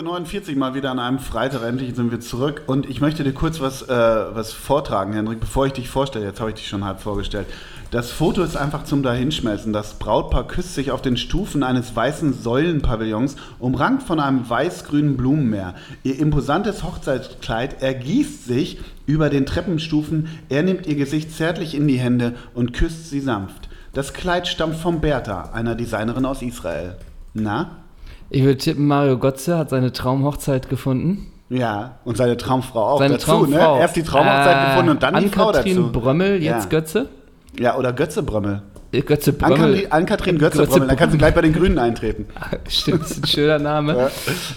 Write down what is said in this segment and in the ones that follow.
Folge 49 mal wieder an einem Freitag. Endlich sind wir zurück. Und ich möchte dir kurz was, äh, was vortragen, Hendrik, bevor ich dich vorstelle. Jetzt habe ich dich schon halb vorgestellt. Das Foto ist einfach zum Dahinschmelzen. Das Brautpaar küsst sich auf den Stufen eines weißen Säulenpavillons, umrankt von einem weiß-grünen Blumenmeer. Ihr imposantes Hochzeitskleid ergießt sich über den Treppenstufen. Er nimmt ihr Gesicht zärtlich in die Hände und küsst sie sanft. Das Kleid stammt von Bertha, einer Designerin aus Israel. Na? Ich würde tippen, Mario Götze hat seine Traumhochzeit gefunden. Ja, und seine Traumfrau auch Seine dazu, Traumfrau. ne? Erst die Traumhochzeit Äh, gefunden und dann die Frau Ann-Kathrin dazu. Brömmel, jetzt Ja. Götze. Ja, oder Götze Brömmel. Götze Brömmel. Ann-Kathrin Götze Götze Brömmel, dann kannst du gleich bei den Grünen eintreten. Stimmt, ist ein schöner Name.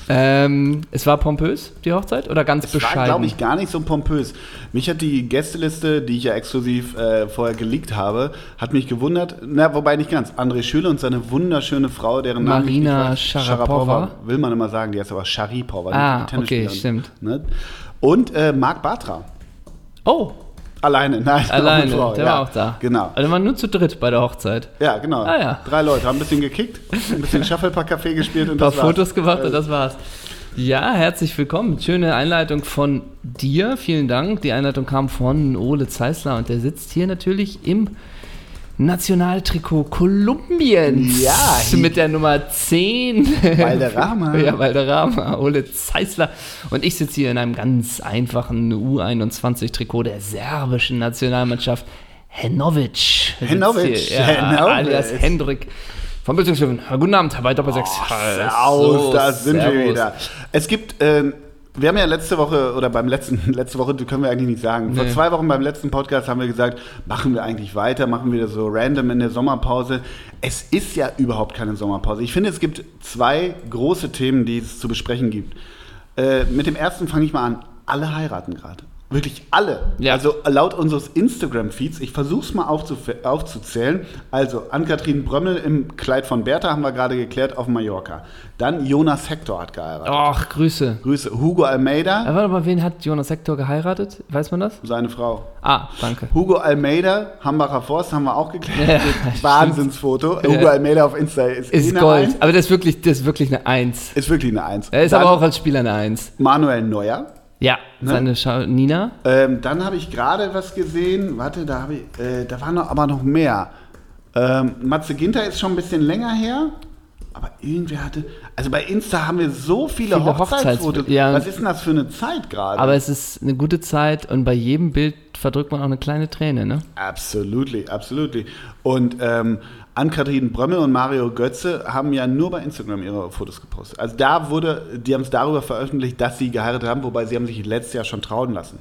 Ähm, es war pompös, die Hochzeit? Oder ganz war, bescheiden? glaube ich, gar nicht so pompös. Mich hat die Gästeliste, die ich ja exklusiv äh, vorher geleakt habe, hat mich gewundert. Na, wobei nicht ganz. André Schüle und seine wunderschöne Frau, deren Namen ich Marina nicht weiß. Sharapova. will man immer sagen, die heißt aber Sharipova. Ah, okay, stimmt. Ne? Und äh, Marc Bartra. Oh, Alleine, nein. auch alleine, der ja. war auch da. Genau. Also waren nur zu dritt bei der Hochzeit. Ja, genau. Ah, ja. Drei Leute haben ein bisschen gekickt, ein bisschen Shufflepack-Café gespielt und Ein paar das war's. Fotos gemacht und das war's. Ja, herzlich willkommen. Schöne Einleitung von dir. Vielen Dank. Die Einleitung kam von Ole Zeisler und der sitzt hier natürlich im Nationaltrikot Kolumbiens. Ja, Mit der Nummer 10. Valderrama. ja, Valderrama, Ole Zeisler. Und ich sitze hier in einem ganz einfachen U21-Trikot der serbischen Nationalmannschaft. Henovic. Henovic. Ja, Henovic. alias Hendrik. Von Bildungshöfen. Guten Abend, Herr bei 6. Aus, da sind wir wieder. Es gibt, ähm, wir haben ja letzte Woche oder beim letzten, letzte Woche können wir eigentlich nicht sagen. Vor Nee. zwei Wochen beim letzten Podcast haben wir gesagt, machen wir eigentlich weiter, machen wir das so random in der Sommerpause. Es ist ja überhaupt keine Sommerpause. Ich finde, es gibt zwei große Themen, die es zu besprechen gibt. Äh, mit dem ersten fange ich mal an. Alle heiraten gerade. Wirklich alle. Ja. Also laut unseres Instagram-Feeds, ich versuche es mal aufzuzählen. Also Ann-Kathrin Brömmel im Kleid von Bertha haben wir gerade geklärt auf Mallorca. Dann Jonas Hector hat geheiratet. Ach, Grüße. Grüße. Hugo Almeida, Aber warte mal, wen hat Jonas Hector geheiratet? Weiß man das? seine Frau. Ah, danke. Hugo Almeida, Hambacher Forst, haben wir auch geklärt. Ja, Wahnsinnsfoto. Hugo Almeida auf Insta ist, eh Ist eine Gold. Eins. Aber das ist wirklich, das ist wirklich eine Eins. Ist wirklich eine Eins. Er ist Dann aber auch als Spieler eine Eins. Manuel Neuer. Ja, seine Scha Nina. Ähm, dann habe ich gerade was gesehen. Warte, da habe ich, äh, da war noch, aber noch mehr. Ähm, Matze Ginter ist schon ein bisschen länger her. Aber irgendwer hatte. Also bei Insta haben wir so viele, Viele Hochzeitsfotos. Hochzeits- ja. Was ist denn das für eine Zeit gerade? Aber es ist eine gute Zeit und bei jedem Bild verdrückt man auch eine kleine Träne, ne? Absolutely, absolutely. Und ähm, Ann-Kathrin Brömmel und Mario Götze haben ja nur bei Instagram ihre Fotos gepostet. Also da wurde, die haben es darüber veröffentlicht, dass sie geheiratet haben, wobei sie haben sich letztes Jahr schon trauen lassen.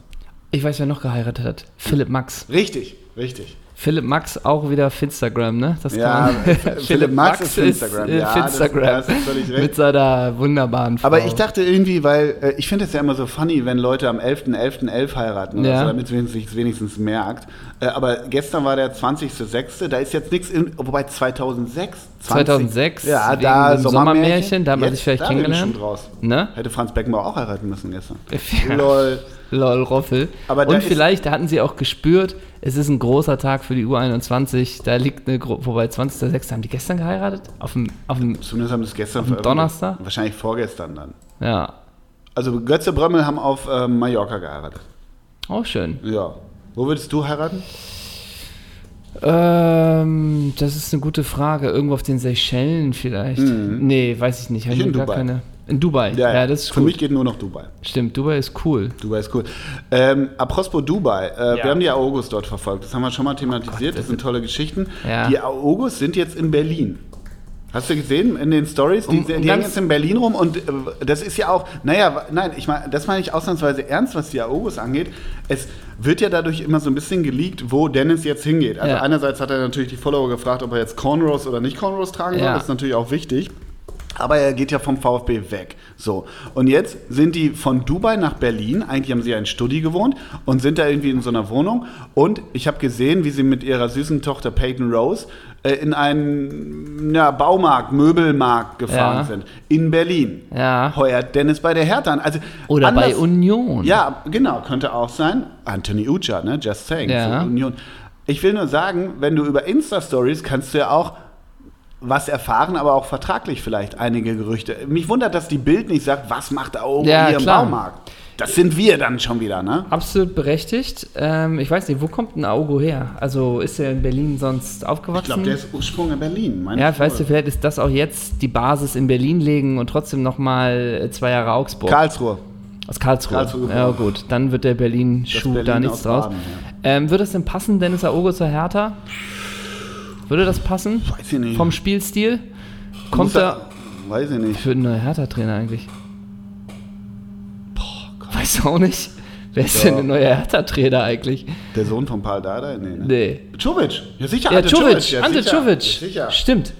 Ich weiß, wer noch geheiratet hat. Philipp Max. Richtig, richtig. Philipp Max auch wieder Finstagram, ne? Das Ja, kann Philipp Max ist Finstagram. äh, Ja, das- Finstagram. da hast du völlig recht. Mit seiner wunderbaren Frau. Aber ich dachte irgendwie, weil äh, ich finde es ja immer so funny, wenn Leute am 11.11.11 heiraten, oder Ja. so, damit man sich wenigstens merkt. Äh, aber gestern war der 20.06., da ist jetzt nichts, wobei 2006. 20, 2006, ja, da Sommermärchen, Sommermärchen, da man Jetzt, sich vielleicht da bin kennengelernt. schon draus. Ne? Hätte Franz Beckenbauer auch heiraten müssen gestern. Ja. Lol. Lol, Roffel. Aber und ist- vielleicht hatten sie auch gespürt, es ist ein großer Tag für die U21. Da liegt eine Gruppe, wobei 20.06. haben die gestern geheiratet? Auf dem, auf dem, Zumindest haben das gestern Auf dem veröffentlicht. Donnerstag? Wahrscheinlich vorgestern dann. ja. Also Götze Brömmel haben auf ähm, Mallorca geheiratet. Auch schön. Ja. Wo würdest du heiraten? Ähm, das ist eine gute Frage. Irgendwo auf den Seychellen vielleicht. Nee, weiß ich nicht. Hab Mhm. Ich in gar Dubai. Keine. In Dubai. Ja, das ist Für gut. mich geht nur noch Dubai. Stimmt, Dubai ist cool. Dubai ist cool. Ähm, apropos Dubai, äh, Ja. Oh wir haben die Aogos dort verfolgt. Das haben wir schon mal thematisiert. das sind tolle Geschichten. Ja. Die Aogos sind jetzt in Berlin. Hast du gesehen in den Stories? Die, Um- die um hängen ganz- jetzt in Berlin rum und äh, das ist ja auch, naja, nein, ich meine, das meine ich ausnahmsweise ernst, was die Aogos angeht. Es wird ja dadurch immer so ein bisschen geleakt, wo Dennis jetzt hingeht. Also Ja. einerseits hat er natürlich die Follower gefragt, ob er jetzt Cornrows oder nicht Cornrows tragen soll. Ja. Das ist natürlich auch wichtig. Aber er geht ja vom VfB weg. So. Und jetzt sind die von Dubai nach Berlin. Eigentlich haben sie ja in Studi gewohnt und sind da irgendwie in so einer Wohnung. Und ich habe gesehen, wie sie mit ihrer süßen Tochter Peyton Rose äh, in einen ja, Baumarkt, Möbelmarkt gefahren Ja. sind. In Berlin. Ja. Heuert Dennis bei der Hertha an. Also Oder bei anders- Union. ja, genau, könnte auch sein. Anthony Ucha, ne? Just saying. Ja. Union. Ich will nur sagen, wenn du über Insta-Stories kannst du ja auch was erfahren, aber auch vertraglich vielleicht einige Gerüchte. Mich wundert, dass die Bild nicht sagt, was macht Aogo Ja, hier klar. im Baumarkt? Das sind wir dann schon wieder, ne? Absolut berechtigt. Ähm, ich weiß nicht, wo kommt ein Augo her? Also ist er in Berlin sonst aufgewachsen? Ich glaube, der ist Ursprung in Berlin. meine ja, ich weißt du, vielleicht ist das auch jetzt die Basis in Berlin legen und trotzdem nochmal zwei Jahre Augsburg. Karlsruhe. Aus Karlsruhe. Karlsruhe ja, gut. Dann wird der Berlin-Schuh Berlin da nichts aus draus. Baden, ähm, würde es denn passen, Dennis Aogo zur Hertha? Würde das passen? Weiß ich nicht. Vom Spielstil? Kommt er. Weiß ich nicht. Ich würde einen Hertha-Trainer eigentlich. Weiß auch nicht. Wer ist Ja. denn der neue Hertha-Trainer eigentlich? Der Sohn von Paul Dardai? Nee, ne? Nee. Czovic. Ja, sicher. Ja, Ante Czovic. ja, Ante sicher. Czovic. Ja, Sicher. Stimmt.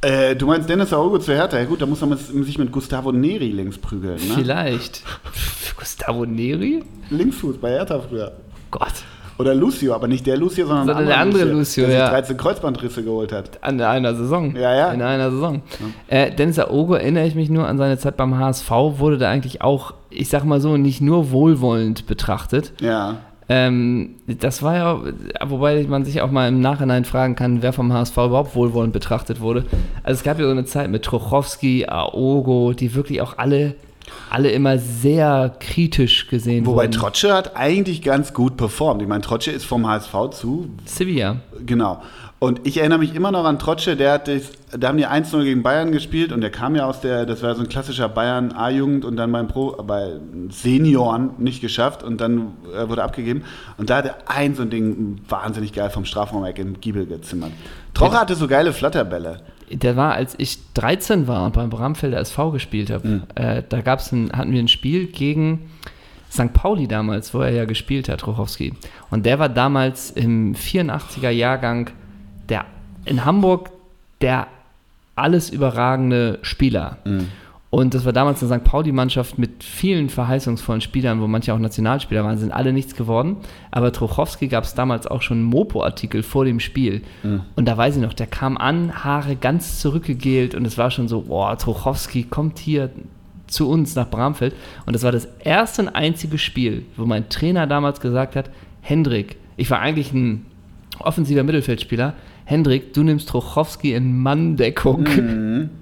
Äh, du meinst Dennis Aogo zu Hertha? Ja gut, da muss man sich mit Gustavo Neri links prügeln, ne? Vielleicht. Gustavo Neri? Linksfuß bei Hertha früher. Gott. Oder Lucio, aber nicht der Lucio, sondern, Sondern der andere Lucio, der ja. sich 13 Kreuzbandrisse geholt hat. An einer Saison. Ja, ja. In einer Saison. Äh, Dennis Aogo erinnere ich mich nur an seine Zeit beim HSV, wurde da eigentlich auch, ich sag mal so, nicht nur wohlwollend betrachtet. Ja. Ähm, das war ja, wobei man sich auch mal im Nachhinein fragen kann, wer vom HSV überhaupt wohlwollend betrachtet wurde. Also es gab ja so eine Zeit mit Trochowski, Aogo, die wirklich auch alle, alle immer sehr kritisch gesehen Wobei wurden. Trotsche hat eigentlich ganz gut performt. Ich meine, Trotsche ist vom HSV zu, Sevilla. genau. Und ich erinnere mich immer noch an Trotsche, der hat das, da haben die 1-0 gegen Bayern gespielt und der kam ja aus der, das war so ein klassischer Bayern A-Jugend und dann beim Pro, bei Senioren nicht geschafft und dann äh, wurde abgegeben. Und da hat er ein so ein Ding wahnsinnig geil vom Strafraumeck im Giebel gezimmert. Troche hatte so geile Flatterbälle. Der war, als ich 13 war und beim Bramfelder SV gespielt habe, Mhm. äh, da gab's ein, hatten wir ein Spiel gegen St. Pauli damals, wo er ja gespielt hat, Rochowski. Und der war damals im 84er Jahrgang der in Hamburg der alles überragende Spieler. Mhm. Und das war damals eine St. Pauli-Mannschaft mit vielen verheißungsvollen Spielern, wo manche auch Nationalspieler waren, sind alle nichts geworden. Aber Trochowski gab es damals auch schon einen Mopo-Artikel vor dem Spiel. Und da weiß ich noch, der kam an, Haare ganz zurückgegelt und es war schon so, boah, Trochowski kommt hier zu uns nach Bramfeld. Und das war das erste und einzige Spiel, wo mein Trainer damals gesagt hat, Hendrik, ich war eigentlich ein offensiver Mittelfeldspieler, Hendrik, du nimmst Trochowski in Manndeckung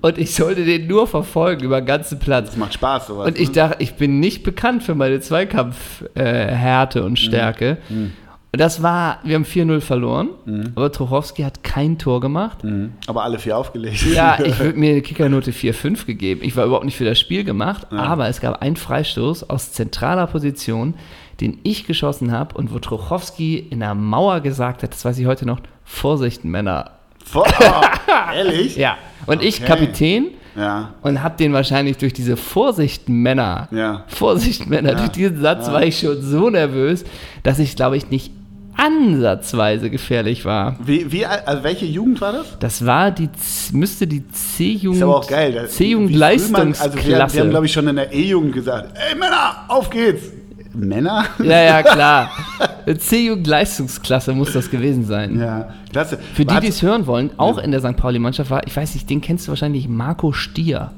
und ich sollte den nur verfolgen über den ganzen Platz. Das macht Spaß, sowas. Und ich ne? dachte, ich bin nicht bekannt für meine Zweikampfhärte äh, und Stärke. Und das war, wir haben 4-0 verloren, aber Trochowski hat kein Tor gemacht. Mhm. Aber alle vier aufgelegt. Ja, ich würde mir eine Kickernote 4-5 gegeben. Ich war überhaupt nicht für das Spiel gemacht, aber es gab einen Freistoß aus zentraler Position, den ich geschossen habe und wo Trochowski in der Mauer gesagt hat, das weiß ich heute noch, Vorsicht, Männer. Vor, oh, ehrlich? Ja. Und ich Okay. Kapitän Ja. und habe den wahrscheinlich durch diese Vorsicht, Männer, Ja. Vorsicht, Männer, Ja. durch diesen Satz war ich schon so nervös, dass ich, glaube ich, nicht ansatzweise gefährlich war. Wie, wie, also welche Jugend war das? Das war die, müsste die C-Jugend, Ist aber auch geil. C-Jugend früh man- Leistungsklasse. Also wir, wir haben, glaube ich, schon in der E-Jugend gesagt, ey Männer, auf geht's. Männer? ja, ja, klar. C-Jugend Leistungsklasse muss das gewesen sein. Ja, klasse. Für die, die es hören wollen, auch in der St. Pauli-Mannschaft war, ich weiß nicht, den kennst du wahrscheinlich, Marco Stier.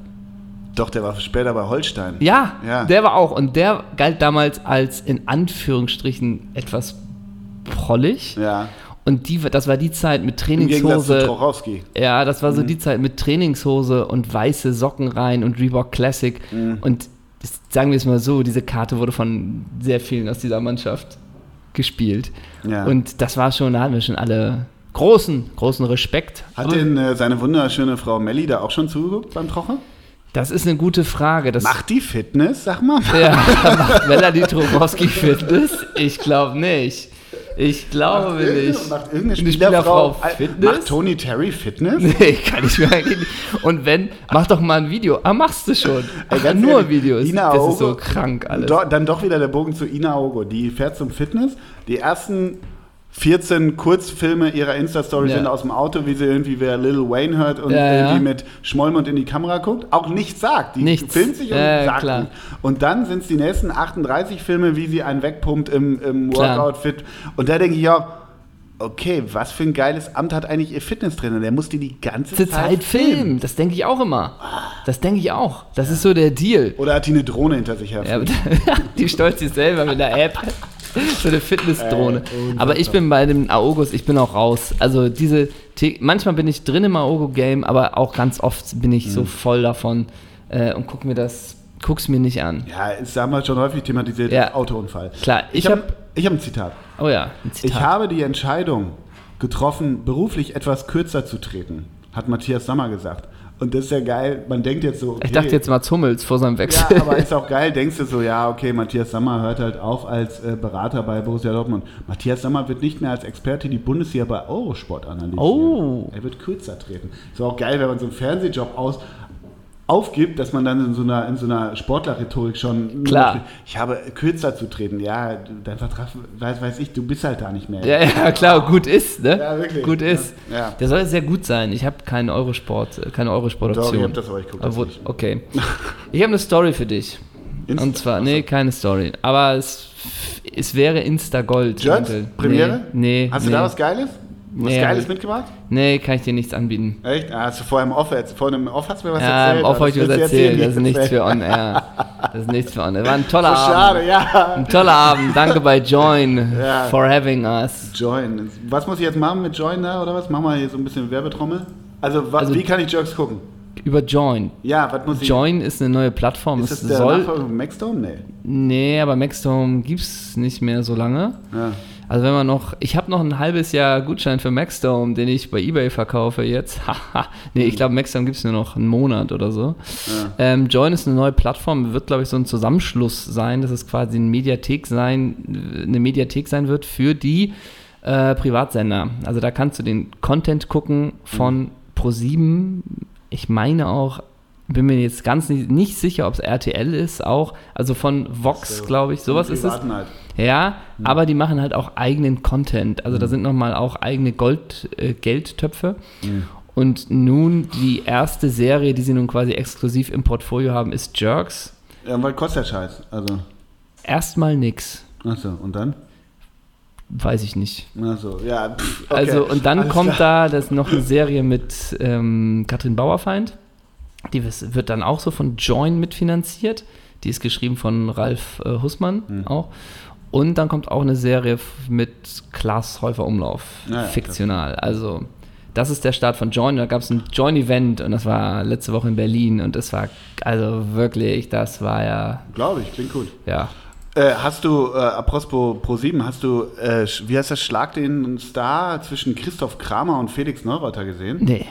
Doch, der war später bei Holstein. Ja, Ja. der war auch. Und der galt damals als in Anführungsstrichen etwas prollig. Ja. Und die, das war die Zeit mit zu Trainingshose. Trochowski. Ja, das Mhm. war so die Zeit mit Trainingshose und weiße Socken rein und Reebok Classic. Mhm. Und das, sagen wir es mal so, diese Karte wurde von sehr vielen aus dieser Mannschaft gespielt. Ja. Und das war schon, da hatten wir schon alle großen, großen Respekt. Hat Aber denn äh, seine wunderschöne Frau Melli da auch schon zugeguckt beim Trocher? das ist eine gute Frage. Das, Macht die Fitness, sag mal? ja, macht Melanie Trokowski Fitness? Ich glaube nicht. Ich glaube nicht. Macht irgendeine Eine Spielerfrau, Spielerfrau Fitness? Macht Tony Terry Fitness? Nee, kann ich mir eigentlich nicht. Und wenn, mach doch mal ein Video. Ah, machst du schon. Ach, ganz nur ehrlich, Videos. Ina das ist so krank alles. Do, dann doch wieder der Bogen zu Ina Ogo. Die fährt zum Fitness. Die ersten 14 Kurzfilme ihrer Insta-Story Ja. sind aus dem Auto, wie sie irgendwie wer Lil Wayne hört und Ja, ja. irgendwie mit Schmollmund in die Kamera guckt. Auch nichts sagt. Die Nichts. filmt sich und Ja, sagt klar. Und dann sind es die nächsten 38 Filme, wie sie einen wegpumpt im, im. Workout-Fit. Und da denke ich ja, okay, was für ein geiles Amt hat eigentlich ihr Fitnesstrainer? Der muss die die ganze Zeit, Zeit filmen. Das denke ich auch immer. Das denke ich auch. Das ist so der Deal. Oder hat die eine Drohne hinter sich her? Die steuert sich selber mit der App. so eine Fitnessdrohne. Ey, aber ich bin bei dem Aogos, ich bin auch raus. Also diese, manchmal bin ich drin im Aogo-Game, aber auch ganz oft bin ich so voll davon äh, und guck mir das, guck's mir nicht an. Ja, ist damals schon häufig thematisiert, Ja. Autounfall. Klar, Ich, ich habe hab- ich hab ein Zitat. Oh ja, ein Ich Zitat. habe die Entscheidung getroffen, beruflich etwas kürzer zu treten, hat Matthias Sammer gesagt. Und das ist ja geil. Man denkt jetzt so. Okay, ich dachte jetzt Mats Hummels vor seinem Wechsel. Ja, aber ist auch geil. Denkst du so, ja, okay, Matthias Sammer hört halt auf als äh, Berater bei Borussia Dortmund. Matthias Sammer wird nicht mehr als Experte die Bundesliga bei Eurosport analysieren. Oh. Er wird kürzer treten. Ist auch geil, wenn man so einen Fernsehjob aus aufgibt, dass man dann in so einer, in so einer Sportlerrhetorik schon Klar. ich habe kürzer zu treten. Ja, dein Vertrag, weiß, weiß ich, du bist halt da nicht mehr. Ja, ja, klar, gut ist, ne? Ja, wirklich. Gut ist. Ja. Der soll sehr gut sein. Ich habe keinen Eurosport, äh, keine Eurosport-Option. Ich hab das, aber ich guck das Obwohl- nicht. Okay. Ich habe eine Story für dich. Insta- Und zwar, nee, keine Story. Aber es, es wäre Insta-Gold. Jerks? Onkel. Premiere? Nee. nee Hast du nee. da was Geiles? Was Nee, Geiles ich- mitgebracht? Nee, kann ich dir nichts anbieten. Echt? Ah, hast du vorher im Off, jetzt- vorhin im Off hast du mir was Ja, erzählt. im Off aber habe ich was du jetzt erzählt. Das ist nicht nichts für erzählen. On Air. Das ist nichts für On Air. War ein toller So Abend. schade, ja. Ein toller Abend. Danke bei Join Ja. for having us. Join. Was muss ich jetzt machen mit Join da oder was? Machen wir hier so ein bisschen Werbetrommel? Also, wa- Also- wie kann ich Jerks gucken? Über Join. Ja, was muss ich. Join ist eine neue Plattform. Ist es das der soll. Nachfolger von Maxdome? Nee. Nee, aber Maxdome gibt es nicht mehr so lange. Ja. Also wenn man noch, ich habe noch ein halbes Jahr Gutschein für Maxdome, den ich bei Ebay verkaufe jetzt. Haha. nee, ich glaube Maxdome gibt es nur noch einen Monat oder so. Ähm, Join ist eine neue Plattform, wird glaube ich so ein Zusammenschluss sein, dass es quasi eine Mediathek sein, eine Mediathek sein wird für die äh, Privatsender. Also da kannst du den Content gucken von Pro7. Ich meine auch, bin mir jetzt ganz nicht, nicht sicher, ob es RTL ist, auch, also von Vox, So, glaube ich, sowas ist es. Halt. Ja, aber die machen halt auch eigenen Content. Also da Mhm. sind nochmal auch eigene Gold, äh, Geldtöpfe. Und nun die erste Serie, die sie nun quasi exklusiv im Portfolio haben, ist Jerks. Ja, weil kostet der Scheiß. Also, Erstmal nix. achso, und dann? Weiß ich nicht. Achso, ja. Pff, okay. Also, und dann Alles kommt klar. da das noch eine Serie mit ähm, Katrin Bauerfeind. Die wird dann auch so von Join mitfinanziert. Die ist geschrieben von Ralf äh, Hussmann Hm. auch. Und dann kommt auch eine Serie mit Klaas Häufer Umlauf, Ja, ja, fiktional. Also, das ist der Start von Join. Da gab es ein Join-Event und das war letzte Woche in Berlin und das war, also wirklich, das war ja, Glaube ich, klingt gut. ja. Äh, hast du, äh, apropos Pro7, hast du, äh, wie heißt das, Schlag den Star zwischen Christoph Kramer und Felix Neureuther gesehen? Nee.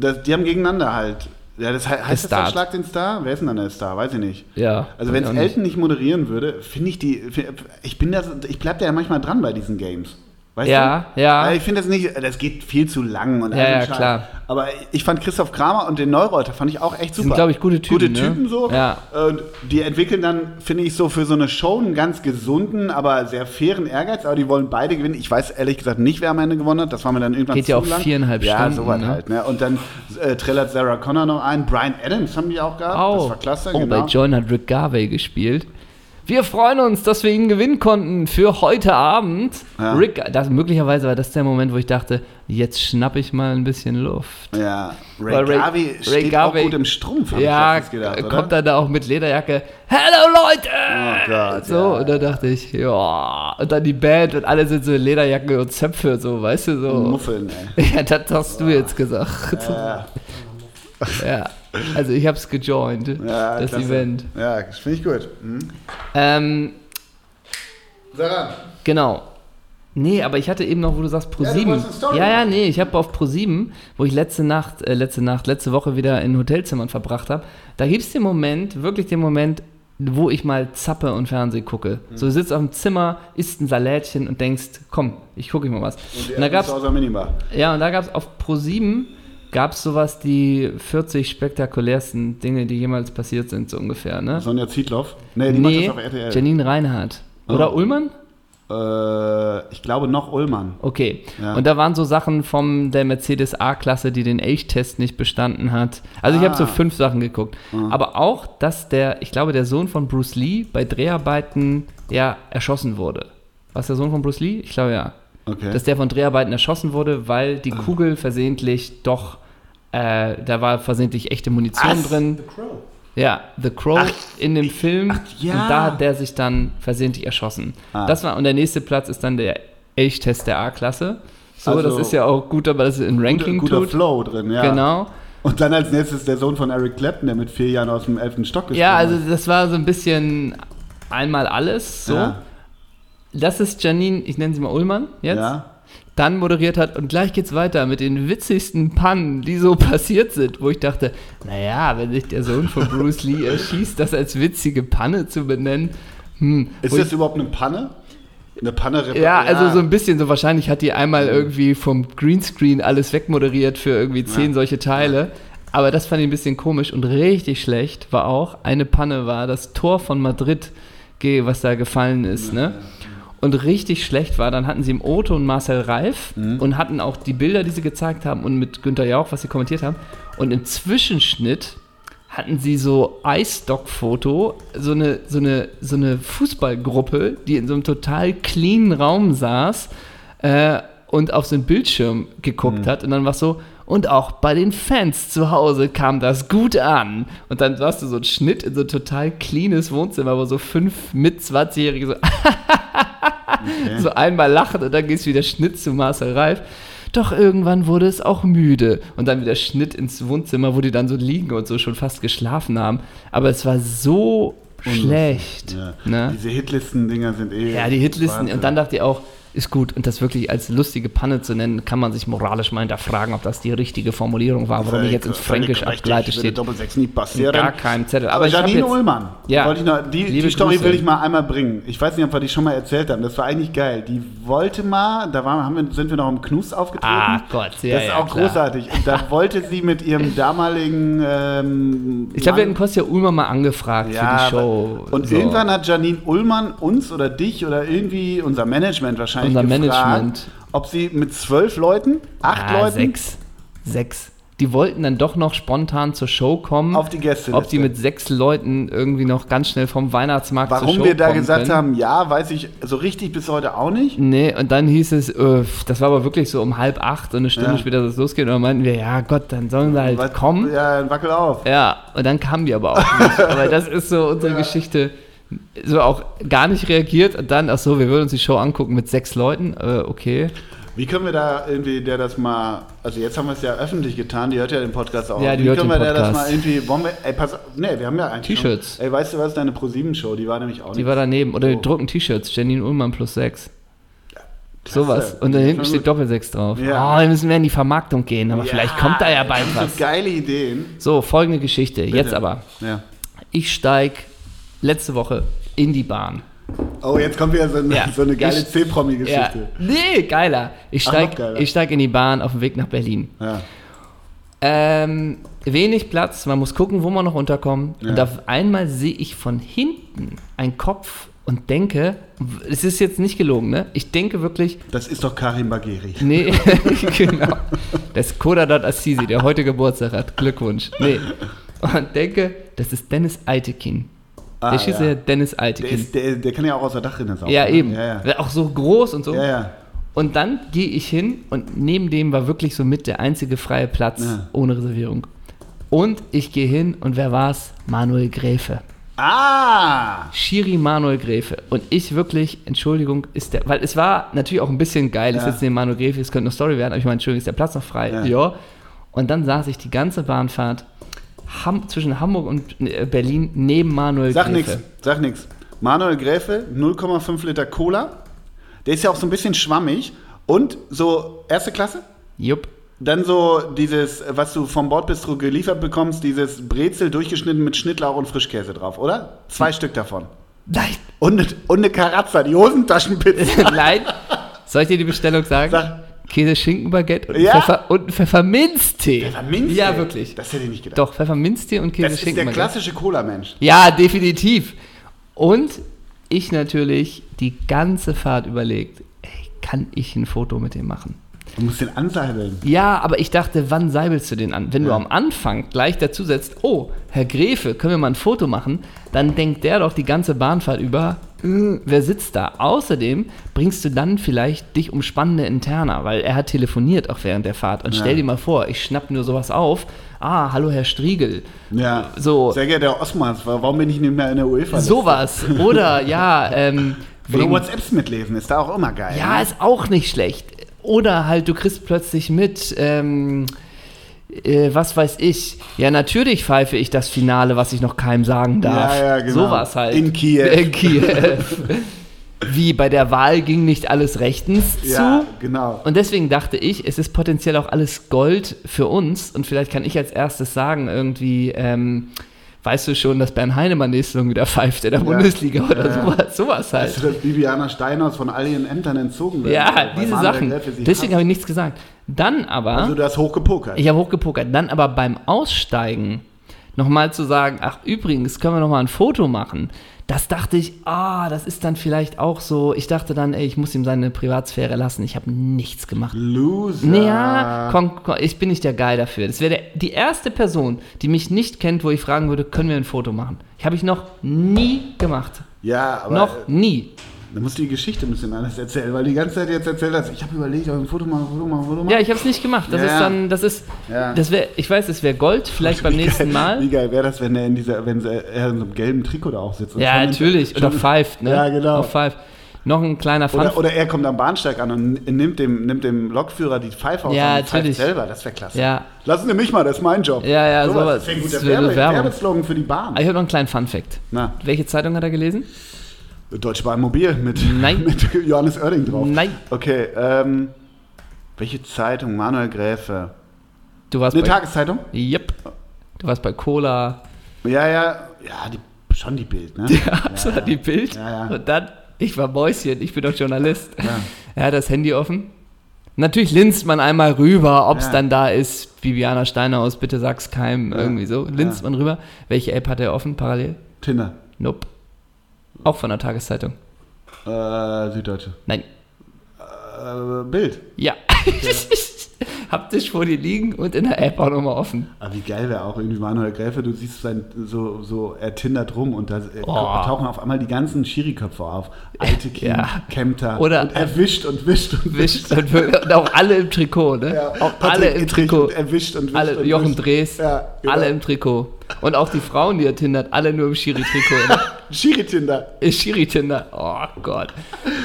Das, die haben gegeneinander halt. Ja, das he- heißt das. Schlag den Star? Wer ist denn dann der Star? Weiß ich nicht. Ja. Also wenn es. Elton nicht moderieren würde, finde ich die, ich bin da, so- ich bleib da ja manchmal dran bei diesen Games. Weißt Ja, du? ja. Ich finde das nicht, das geht viel zu lang und Ja, ja, klar. Aber ich fand Christoph Kramer und den Neureuter fand ich auch echt super. sind, glaub ich, gute Typen, Gute ne? Typen so. Ja. Und die entwickeln dann, finde ich, so für so eine Show einen ganz gesunden, aber sehr fairen Ehrgeiz. Aber die wollen beide gewinnen. Ich weiß ehrlich gesagt nicht, wer am Ende gewonnen hat. Das war mir dann irgendwann Geht ja zu auch lang. viereinhalb ja, Stunden, so was ne? halt. Ne? Und dann äh, trällert Sarah Connor noch ein. Brian Adams haben die auch gehabt. Oh, Das war klasse. oh genau. bei Join hat Rick Garvey gespielt. Wir freuen uns, dass wir ihn gewinnen konnten für heute Abend. Ja. Rick, das, möglicherweise war das der Moment, wo ich dachte, jetzt schnapp ich mal ein bisschen Luft. Ja, Ray, Weil Ray- Garvey Ray steht Garvey- auch gut im Strumpf, hab ja, ich gedacht, oder? kommt dann da auch mit Lederjacke. Hello Leute! Oh Gott, so, ja. und dann dachte ich, ja. Und dann die Band und alle sind so Lederjacke und Zöpfe, so, weißt du, so. Muffeln, ey. Ja, das hast du jetzt gesagt. Ja, Ja, also ich hab's gejoint, ja, das klasse. Event. Ja, das finde ich gut. Mhm. Ähm, Sarah, Genau. Nee, aber ich hatte eben noch, wo du sagst, Pro Ja, du 7. wolltest eine Story Ja, ja, nee, ich habe auf Pro 7, wo ich letzte Nacht, äh, letzte Nacht, letzte Woche wieder in Hotelzimmern verbracht habe, da gibt es den Moment, wirklich den Moment, wo ich mal zappe und Fernsehen gucke. Mhm. So, du sitzt auf dem Zimmer, isst ein Salätchen und denkst, komm, ich gucke mal was. und Und da gab's, aus der Minibar. ja, und da gab es auf Pro 7 gab es sowas, die 40 spektakulärsten Dinge, die jemals passiert sind, so ungefähr, ne? Sonja Zietloff. Nee, die macht das auf RTL. Janine Reinhardt. Oder Oh. Ullmann? Äh, ich glaube noch Ullmann. Okay. Ja. Und da waren so Sachen vom der Mercedes A-Klasse, die den Elchtest nicht bestanden hat. Also ich habe so Ah. fünf Sachen geguckt. Ah. Aber auch, dass der, ich glaube, der Sohn von Bruce Lee bei Dreharbeiten ja erschossen wurde. War es der Sohn von Bruce Lee? Ich glaube ja. Okay. Dass der von Dreharbeiten erschossen wurde, weil Ah. die Kugel versehentlich doch, äh, da war versehentlich echte Munition Was? drin. The Crow. Ja, The Crow Ach, in dem Film. ja. Und da hat der sich dann versehentlich erschossen. Ah. Das war, und der nächste Platz ist dann der Elchtest der A-Klasse. So, Also- das ist ja auch gut, aber das ist ein Ranking Guter tut. Flow drin, ja. Genau. Und dann als nächstes der Sohn von Eric Clapton, der mit vier Jahren aus dem elften Stock Ja, gesprungen also das war so ein bisschen einmal alles. So. Ja. Das ist Janine, ich nenne sie mal Ullmann jetzt. Ja. Dann moderiert hat und gleich geht's weiter mit den witzigsten Pannen, die so passiert sind, wo ich dachte, naja, wenn sich der Sohn von Bruce Lee erschießt, das als witzige Panne zu benennen. Hm, Ist das ich, überhaupt eine Panne? Eine Panne repariert? ja, also so ein bisschen, so wahrscheinlich hat die einmal irgendwie vom Greenscreen alles wegmoderiert für irgendwie zehn Ja. solche Teile. Aber das fand ich ein bisschen komisch und richtig schlecht war auch, eine Panne war das Tor von Madrid, was da gefallen ist, ne? Und richtig schlecht war, dann hatten sie im Otto und Marcel Reif Mhm. und hatten auch die Bilder, die sie gezeigt haben und mit Günther Jauch, was sie kommentiert haben. Und im Zwischenschnitt hatten sie so iStock-Foto, so eine, so, eine, so eine Fußballgruppe, die in so einem total cleanen Raum saß äh, und auf so einen Bildschirm geguckt hat. Und dann war es so, und auch bei den Fans zu Hause kam das gut an. Und dann warst du so ein Schnitt in so ein total cleanes Wohnzimmer, wo so fünf mit 20-Jährige so, so einmal lachen und dann gehst du wieder Schnitt zu Marcel Reif. Doch irgendwann wurde es auch müde. Und dann wieder Schnitt ins Wohnzimmer, wo die dann so liegen und so schon fast geschlafen haben. Aber es war so schlecht. Ja. Ne? Diese Hitlisten-Dinger sind eh. Ja, die Hitlisten. Wahnsinn. Und dann dachte ich auch, ist gut. Und das wirklich als lustige Panne zu nennen, kann man sich moralisch mal hinterfragen, ob das die richtige Formulierung war, warum die jetzt ins Fränkisch abgeleitet steht. Doppelsechs nie In passieren. gar keinem Zettel. Aber Aber ich Janine jetzt, Ullmann, Ja. ich noch, die, die Story Grüße. will ich mal einmal bringen. Ich weiß nicht, ob wir die schon mal erzählt haben. Das war eigentlich geil. Die wollte mal, da waren, wir, sind wir noch im Knus aufgetreten. Ah Gott, ja, das ist ja, auch klar. großartig. Und da wollte sie mit ihrem damaligen. Ähm, Ich glaube, wir hatten Kostja Ulmer mal angefragt für die Show. Und So. irgendwann hat Janine Ullmann uns oder dich oder irgendwie unser Management wahrscheinlich Unser gefragt, Management. ob sie mit zwölf Leuten, acht ah, Leuten Sechs. Sechs. Die wollten dann doch noch spontan zur Show kommen. auf die Gäste. ob die mit sechs Leuten irgendwie noch ganz schnell vom Weihnachtsmarkt zur Warum Show wir da gesagt können. haben, ja, weiß ich so richtig bis heute auch nicht. Nee, und dann hieß es, äh, das war aber wirklich so um halb acht und eine Stunde Ja. später, dass es losgeht. Und dann meinten wir, ja Gott, dann sollen sie halt Was- kommen. Ja, dann wackel auf. Ja, und dann kamen die aber auch nicht. aber das ist so unsere Geschichte. So auch gar nicht reagiert und dann, ach so, wir würden uns die Show angucken mit sechs Leuten. Äh, okay. Wie können wir da irgendwie der das mal, also jetzt haben wir es ja öffentlich getan, die hört ja den Podcast auch. Ja, die Wie hört können wir der das mal irgendwie, wollen wir, ey, pass, nee, wir haben ja eigentlich T-Shirts. Ey, weißt du was, deine Pro-7-Show, die war nämlich auch Die nicht. war daneben. Oder Oh. wir drucken T-Shirts, Janine Ullmann plus sechs. Sowas. Und da Ja, hinten steht. Doppelsechs drauf. Ja. Oh, wir müssen mehr in die Vermarktung gehen, aber vielleicht kommt da ja bald so was. geile Ideen. So, folgende Geschichte. Jetzt Bitte. aber. Ja. Ich steig letzte Woche in die Bahn. Oh, jetzt kommt wieder so eine, Ja. so eine geile Ich- Ja, C-Promi-Geschichte. nee, geiler. Ich Ach, steig, noch geiler. ich steig in die Bahn auf dem Weg nach Berlin. Ja. Ähm, wenig Platz, man muss gucken, wo man noch unterkommt. Ja. Und auf einmal sehe ich von hinten einen Kopf und denke, es ist jetzt nicht gelogen, ne? Ich denke wirklich, Das ist doch Karim Bagheri. nee, genau. Das ist Kodadat Assisi, der heute Geburtstag hat. Glückwunsch. Nee. Und denke, das ist Dennis Altekin. Ah, der schießt ja. Dennis Der, Altekin. ist, der, der kann ja auch aus der Dachrinne saugen. Ja, ne? eben. Ja, ja. Auch so groß und so. ja, ja. Und dann gehe ich hin und neben dem war wirklich so mit der einzige freie Platz Ja. ohne Reservierung. Und ich gehe hin und wer war's? Manuel Gräfe. Ah! Schiri Manuel Gräfe. Und ich wirklich, Entschuldigung, ist der, weil es war natürlich auch ein bisschen geil, Ja. jetzt neben Manuel Gräfe, es könnte eine Story werden, aber ich meine, Entschuldigung, ist der Platz noch frei? Ja. Ja. Und dann saß ich die ganze Bahnfahrt Ham, zwischen Hamburg und äh, Berlin neben Manuel Sag Gräfe. nix, sag nix. Manuel Gräfe, 0,5 Liter Cola. Der ist ja auch so ein bisschen schwammig. Und so erste Klasse? Jupp. Dann so dieses, was du vom Bordbistro geliefert bekommst, dieses Brezel durchgeschnitten mit Schnittlauch und Frischkäse drauf, oder? Hm. Zwei Stück davon. Nein, Und, eine- und eine Karazza, die Hosentaschenpizza. nein. Soll ich dir die Bestellung sagen? Sag. Käse, Schinkenbaguette und, Ja? Pfeffer, und Pfefferminztee. Pfefferminztee? Ja, wirklich. Das hätte ich nicht gedacht. Doch, Pfefferminztee und Käse, das ist der klassische Cola-Mensch. Ja, definitiv. Und ich natürlich die ganze Fahrt überlegt, ey, kann ich ein Foto mit dem machen? Du musst den anseibeln. Ja, aber ich dachte, wann seibelst du den an? Wenn du Ja. am Anfang gleich dazu setzt, oh, Herr Gräfe, können wir mal ein Foto machen? Dann denkt der doch die ganze Bahnfahrt über, hm, wer sitzt da? Außerdem bringst du dann vielleicht dich um spannende Interna, weil er hat telefoniert auch während der Fahrt. Und Ja. stell dir mal vor, ich schnapp nur sowas auf. Ah, hallo Herr Striegel. Ja. So. Sehr geehrter Herr Osmans, warum bin ich nicht mehr in der UEFA? Sowas. Oder ja, ähm, Oder WhatsApps mitlesen, ist da auch immer geil. Ja, ne? ist auch nicht schlecht. Oder halt, du kriegst plötzlich mit, ähm, äh, was weiß ich. Ja, natürlich pfeife ich das Finale, was ich noch keinem sagen darf. Ja, ja, genau. Sowas halt. In Kiew. In Kiew. Wie bei der Wahl ging nicht alles rechtens ja zu. genau. Und deswegen dachte ich, es ist potenziell auch alles Gold für uns. Und vielleicht kann ich als erstes sagen, irgendwie, ähm, weißt du schon, dass Bernd Heinemann nächste Saison wieder pfeift in der Bundesliga oder Ja, ja. sowas, sowas halt. Weißt du, dass Bibiana Steinhaus von all ihren Ämtern entzogen wird? Ja, Weil diese Sachen. Deswegen habe ich nichts gesagt. Dann aber, Also du hast hochgepokert. ich habe hochgepokert, dann aber beim Aussteigen nochmal zu sagen, ach übrigens, können wir nochmal ein Foto machen. Das dachte ich, ah, das ist dann vielleicht auch so. Ich dachte dann, ey, ich muss ihm seine Privatsphäre lassen. Ich habe nichts gemacht. Loser. Naja, komm, komm, ich bin nicht der Guy dafür. Das wäre die erste Person, die mich nicht kennt, wo ich fragen würde, können wir ein Foto machen? Ich habe ich noch nie gemacht. Ja, aber noch äh, nie. Da musst du die Geschichte ein bisschen anders erzählen, weil die ganze Zeit jetzt erzählt hast, ich habe überlegt, ein Foto machen, Foto machen, Foto machen. Ja, ich habe es nicht gemacht. Das Ja, ist dann, das ist, Ja. das wäre, ich weiß, es wäre Gold, vielleicht beim nächsten geil, Mal. Wie geil wäre das, wenn er in dieser, wenn er in so einem gelben Trikot da auch sitzt? Ja, natürlich. Oder pfeift, ne? Ja, genau. Auf Five. Noch ein kleiner Fun. Oder, oder er kommt am Bahnsteig an und nimmt dem, nimmt dem Lokführer die Pfeife aus Ja, und pfeift selber. Das wäre klasse. Ja. Lassen Sie mich mal, das ist mein Job. Ja, ja, sowas. Das wäre ein guter Werbe. Werbeslogan für die Bahn. Ah, ich habe noch einen kleinen Fun-Fact. Welche Zeitung hat er gelesen? Deutsche Bahn Mobil mit, Nein. mit Johannes Oerding drauf. Nein. Okay, ähm, welche Zeitung? Manuel Gräfe. Du warst Eine bei. Tageszeitung? Yep. Du warst bei Cola. Ja, ja, ja, die, schon die Bild, ne? Ja, das war die Bild. Ja, ja. Und dann, ich war Mäuschen, ich bin doch Journalist. Ja. Er hat das Handy offen. Natürlich linst man einmal rüber, ob es Ja. dann da ist. Viviana Steinhaus, bitte sag's keinem, irgendwie so. Linst Ja. man rüber. Welche App hat er offen parallel? Tinder. Nope. Auch von der Tageszeitung. Äh, Süddeutsche. Nein. Äh, Bild. Ja. Haptisch vor dir liegen und in der App auch nochmal offen. Aber wie geil wäre auch irgendwie Manuel Gräfe, du siehst sein, so, so, er tindert rum und da äh, Oh. tauchen auf einmal die ganzen Schiri-Köpfe auf. Alte Kim, Ja. Kempter. Oder- und er wischt und wischt und Wischt und, und auch alle im Trikot, ne? Ja, auch Patrick alle im Trikot. und Er wischt und wischt Alle, und Jochen wischt. Drees, Ja, genau. alle im Trikot. Und auch die Frauen, die er tindert, alle nur im Schiri-Trikot. Ne? Schiri-Tinder. Ist Schiri-Tinder. Oh Gott.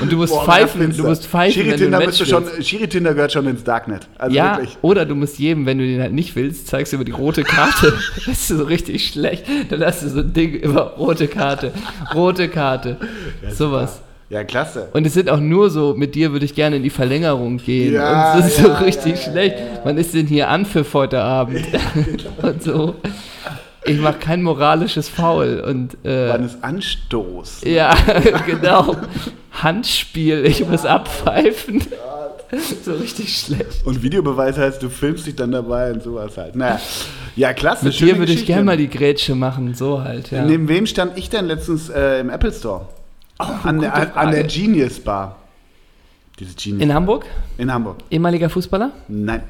Und du musst Boah, pfeifen, du musst pfeifen, wenn du Schiri-Tinder bist du schon, Schiri-Tinder gehört schon ins Darknet. Also ja, wirklich. oder du musst jedem, wenn du den halt nicht willst, zeigst du über die rote Karte. Das ist so richtig schlecht. Dann hast du so ein Ding über rote Karte. Rote Karte. Sowas. Ja, klasse. Und es sind auch nur so, mit dir würde ich gerne in die Verlängerung gehen. Ja, und es ist ja, so richtig ja, ja, schlecht. Wann ist denn hier Anpfiff heute Abend? und so. Ich mache kein moralisches Foul. Und äh, Wann ist Anstoß? ja, genau. Handspiel, ich muss abpfeifen. so richtig schlecht. Und Videobeweis heißt, du filmst dich dann dabei und sowas halt. Naja, ja, klasse. Mit dir würde ich gerne mal die Grätsche machen, so halt, ja. Neben wem stand ich denn letztens äh, im Apple Store? an, der, an der. Genius Bar. Diese Genius In Hamburg? In Hamburg. Ehemaliger Fußballer? Nein.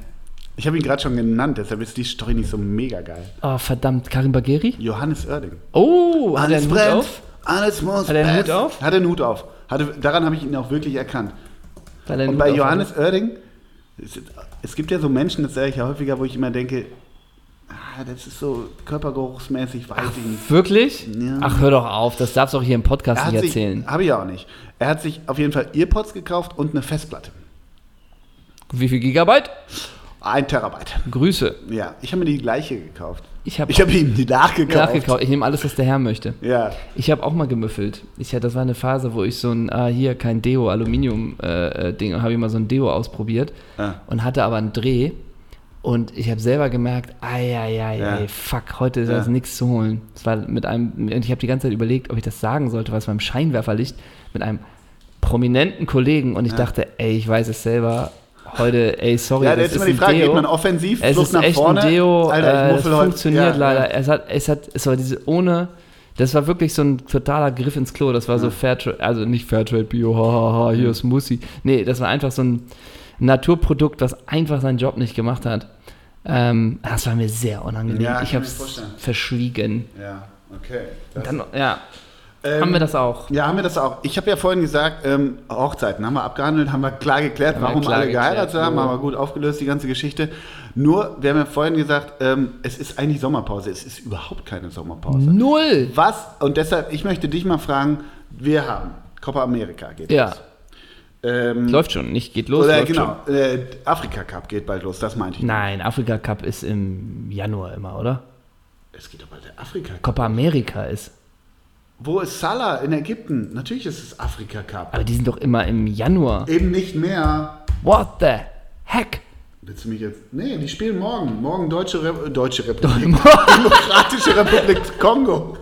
Ich habe ihn gerade schon genannt, deshalb ist die Story nicht so mega geil. Oh, verdammt, Karim Bagheri? Johannes Oerding. Oh, hat er einen Hut auf? alles muss Hat er einen Hut auf? Hat er einen Hut auf. Hatte, daran habe ich ihn auch wirklich erkannt. Weil er Und Hut bei Johannes Oerding, es, es gibt ja so Menschen, das sage ich ja häufiger, wo ich immer denke, ah, das ist so körpergeruchsmäßig, weiß ich nicht. hat. Wirklich? Ja. Ach, hör doch auf, das darfst du auch hier im Podcast hat nicht erzählen. habe ich auch nicht. Er hat sich auf jeden Fall Earpods gekauft und eine Festplatte. Wie viel Gigabyte? Ein Terabyte. Grüße. Ja, ich habe mir die gleiche gekauft. Ich habe Ich habe ihm die nachgekauft. nachgekauft. Ich nehme alles, was der Herr möchte. Ja. Ich habe auch mal gemüffelt. Ich, das war eine Phase, wo ich so ein, ah, hier kein Deo, Aluminium-Ding, habe ich mal so ein Deo ausprobiert Ah. und hatte aber einen Dreh. Und ich habe selber gemerkt, ai, ai, ai, Ja. ai, fuck, heute ist Ja. das nichts zu holen. Es war mit einem, und ich habe die ganze Zeit überlegt, ob ich das sagen sollte, es beim Scheinwerferlicht mit einem prominenten Kollegen und ich Ja. dachte, ey, ich weiß es selber, heute, ey, sorry, Ja, das ist immer die Frage, ein geht Deo. man offensiv, Es ist nach echt vorne? ein Deo, Alter, ich äh, heute. funktioniert Ja, leider. ja. Es hat, es hat, es war diese ohne, das war wirklich so ein totaler Griff ins Klo. Das war so Fairtrade, also nicht Fairtrade Bio, hahaha, hier ist Mussi. Nee, das war einfach so ein Naturprodukt, was einfach seinen Job nicht gemacht hat. Ähm, das war mir sehr unangenehm. Ja, ich habe es verschwiegen. Ja, okay. Das, Dann, ja, Ähm, Haben wir das auch? Ja, haben wir das auch. Ich habe ja vorhin gesagt, ähm, Hochzeiten haben wir abgehandelt, haben wir klar geklärt, Haben warum klar alle geklärt, geheiratet haben, haben wir gut aufgelöst, die ganze Geschichte. Nur, wir haben ja vorhin gesagt, ähm, es ist eigentlich Sommerpause. Es ist überhaupt keine Sommerpause. Null! Was, und deshalb, ich möchte dich mal fragen, wir haben Copa America geht Ja. los. Ähm, Läuft schon, nicht geht los. oder genau, äh, Afrika Cup geht bald los, das meinte ich. Nein, Afrika Cup ist im Januar immer, oder? Es geht doch bald der Afrika Cup. Copa America ist. Wo ist Salah? In Ägypten. Natürlich ist es Afrika Cup. Aber die sind doch immer im Januar. Eben nicht mehr. What the heck? Willst du mich jetzt. Nee, die spielen morgen. Morgen Deutsche, Re Deutsche Republik. Demokratische Republik Kongo.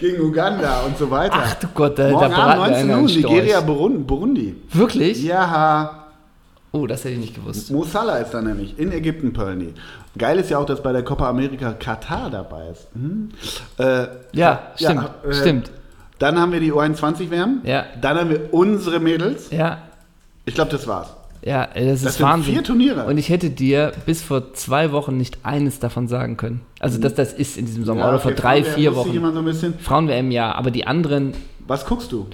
Gegen Uganda und so weiter. Ach du Gott, da, da morgen braten Abend wir 19 einen Uhr. Nigeria, Burundi. Burundi. Wirklich? Ja, Oh, das hätte ich nicht gewusst. Mo Salah ist da nämlich. In Ägypten, Pölni. Geil ist ja auch, dass bei der Copa America Katar dabei ist. Mhm. Äh, Ja, stimmt, äh, stimmt. Dann haben wir die U21-WM. Ja. Dann haben wir unsere Mädels. Ja, Ich glaube, das war's. ja, das, Das ist sind Wahnsinn. vier Turniere. Und ich hätte dir bis vor zwei Wochen nicht eines davon sagen können. Also, dass das ist in diesem Sommer. Ja, Oder vor okay, drei, Frauen-WM vier Wochen. immer so. Frauen-WM ja, aber die anderen, Was guckst du?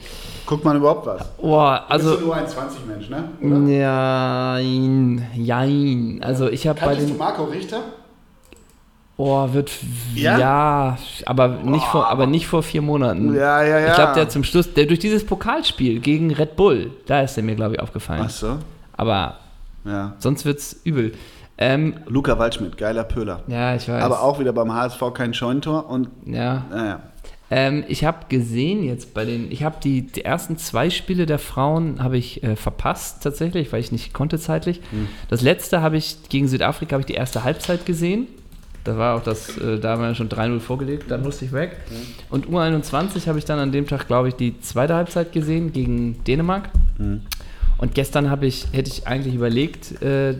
Guckt man überhaupt was? oh, also, Bist du nur ein 20-Mensch, ne? Oder? ja, jein. Also, ich habe bei Kanntest du den, Marco Richter? oh, wird, Ja? ja, aber nicht vor, aber nicht vor vier Monaten. Ja, ja, ja. Ich glaube, der zum Schluss, der durch dieses Pokalspiel gegen Red Bull, da ist der mir, glaube ich, aufgefallen. Ach so. Aber Ja. sonst wird's übel. Ähm, Luca Waldschmidt, geiler Pöhler. ja, ich weiß. Aber auch wieder beim HSV kein Scheunentor und Ja. naja. Ähm, ich habe gesehen jetzt bei den, ich habe die, die ersten zwei Spiele der Frauen habe ich äh, verpasst tatsächlich, weil ich nicht konnte zeitlich. Das letzte habe ich gegen Südafrika habe ich die erste Halbzeit gesehen. Da war auch das, äh, da haben wir schon 3-0 vorgelegt, dann musste ich weg. Und U21 habe ich dann an dem Tag, glaube ich, die zweite Halbzeit gesehen gegen Dänemark. Und gestern habe ich, hätte ich eigentlich überlegt, äh,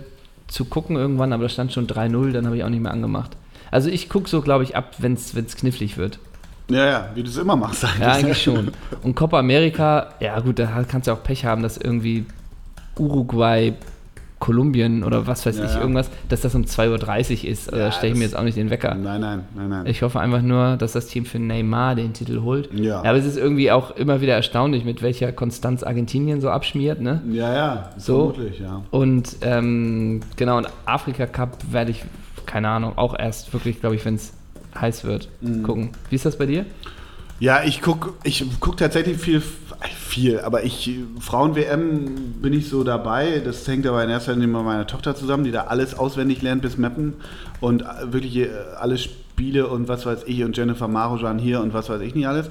zu gucken irgendwann, aber da stand schon 3-0, dann habe ich auch nicht mehr angemacht. Also ich gucke so, glaube ich, ab, wenn es knifflig wird. Ja, ja, wie du es immer machst eigentlich. Ja, eigentlich schon. Und Copa America, ja gut, da kannst du auch Pech haben, dass irgendwie Uruguay, Kolumbien oder was weiß Ja, ich, ja. irgendwas, dass das um 2.30 Uhr ist. Also Ja, da stelle ich mir jetzt auch nicht den Wecker. Nein, nein, nein, nein. Ich hoffe einfach nur, dass das Team für Neymar den Titel holt. Ja. aber es ist irgendwie auch immer wieder erstaunlich, mit welcher Konstanz Argentinien so abschmiert, ne? ja, ja, So. vermutlich, ja. Und ähm, genau, und Afrika Cup werde ich, keine Ahnung, auch erst wirklich, glaube ich, wenn es heiß wird, Mhm. gucken. Wie ist das bei dir? Ja, ich gucke ich guck tatsächlich viel, viel, aber ich, Frauen-WM bin ich so dabei. Das hängt aber in erster Linie mit meiner Tochter zusammen, die da alles auswendig lernt bis Mappen und äh, wirklich äh, alle Spiele und was weiß ich und Jennifer Marojan hier und was weiß ich nicht alles.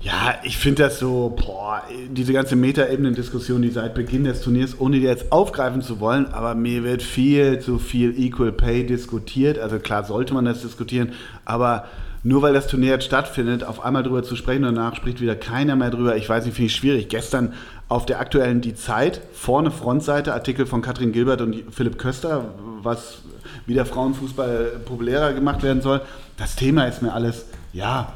Ja, ich finde das so, boah, diese ganze Metaebenen-Diskussion, die seit Beginn des Turniers, ohne die jetzt aufgreifen zu wollen, aber mir wird viel zu viel Equal Pay diskutiert. Also klar sollte man das diskutieren, aber nur weil das Turnier jetzt stattfindet, auf einmal drüber zu sprechen danach spricht wieder keiner mehr drüber. Ich weiß nicht, finde ich schwierig. Gestern auf der aktuellen Die Zeit, vorne Frontseite, Artikel von Katrin Gilbert und Philipp Köster, was wie der Frauenfußball populärer gemacht werden soll. Das Thema ist mir alles, ja,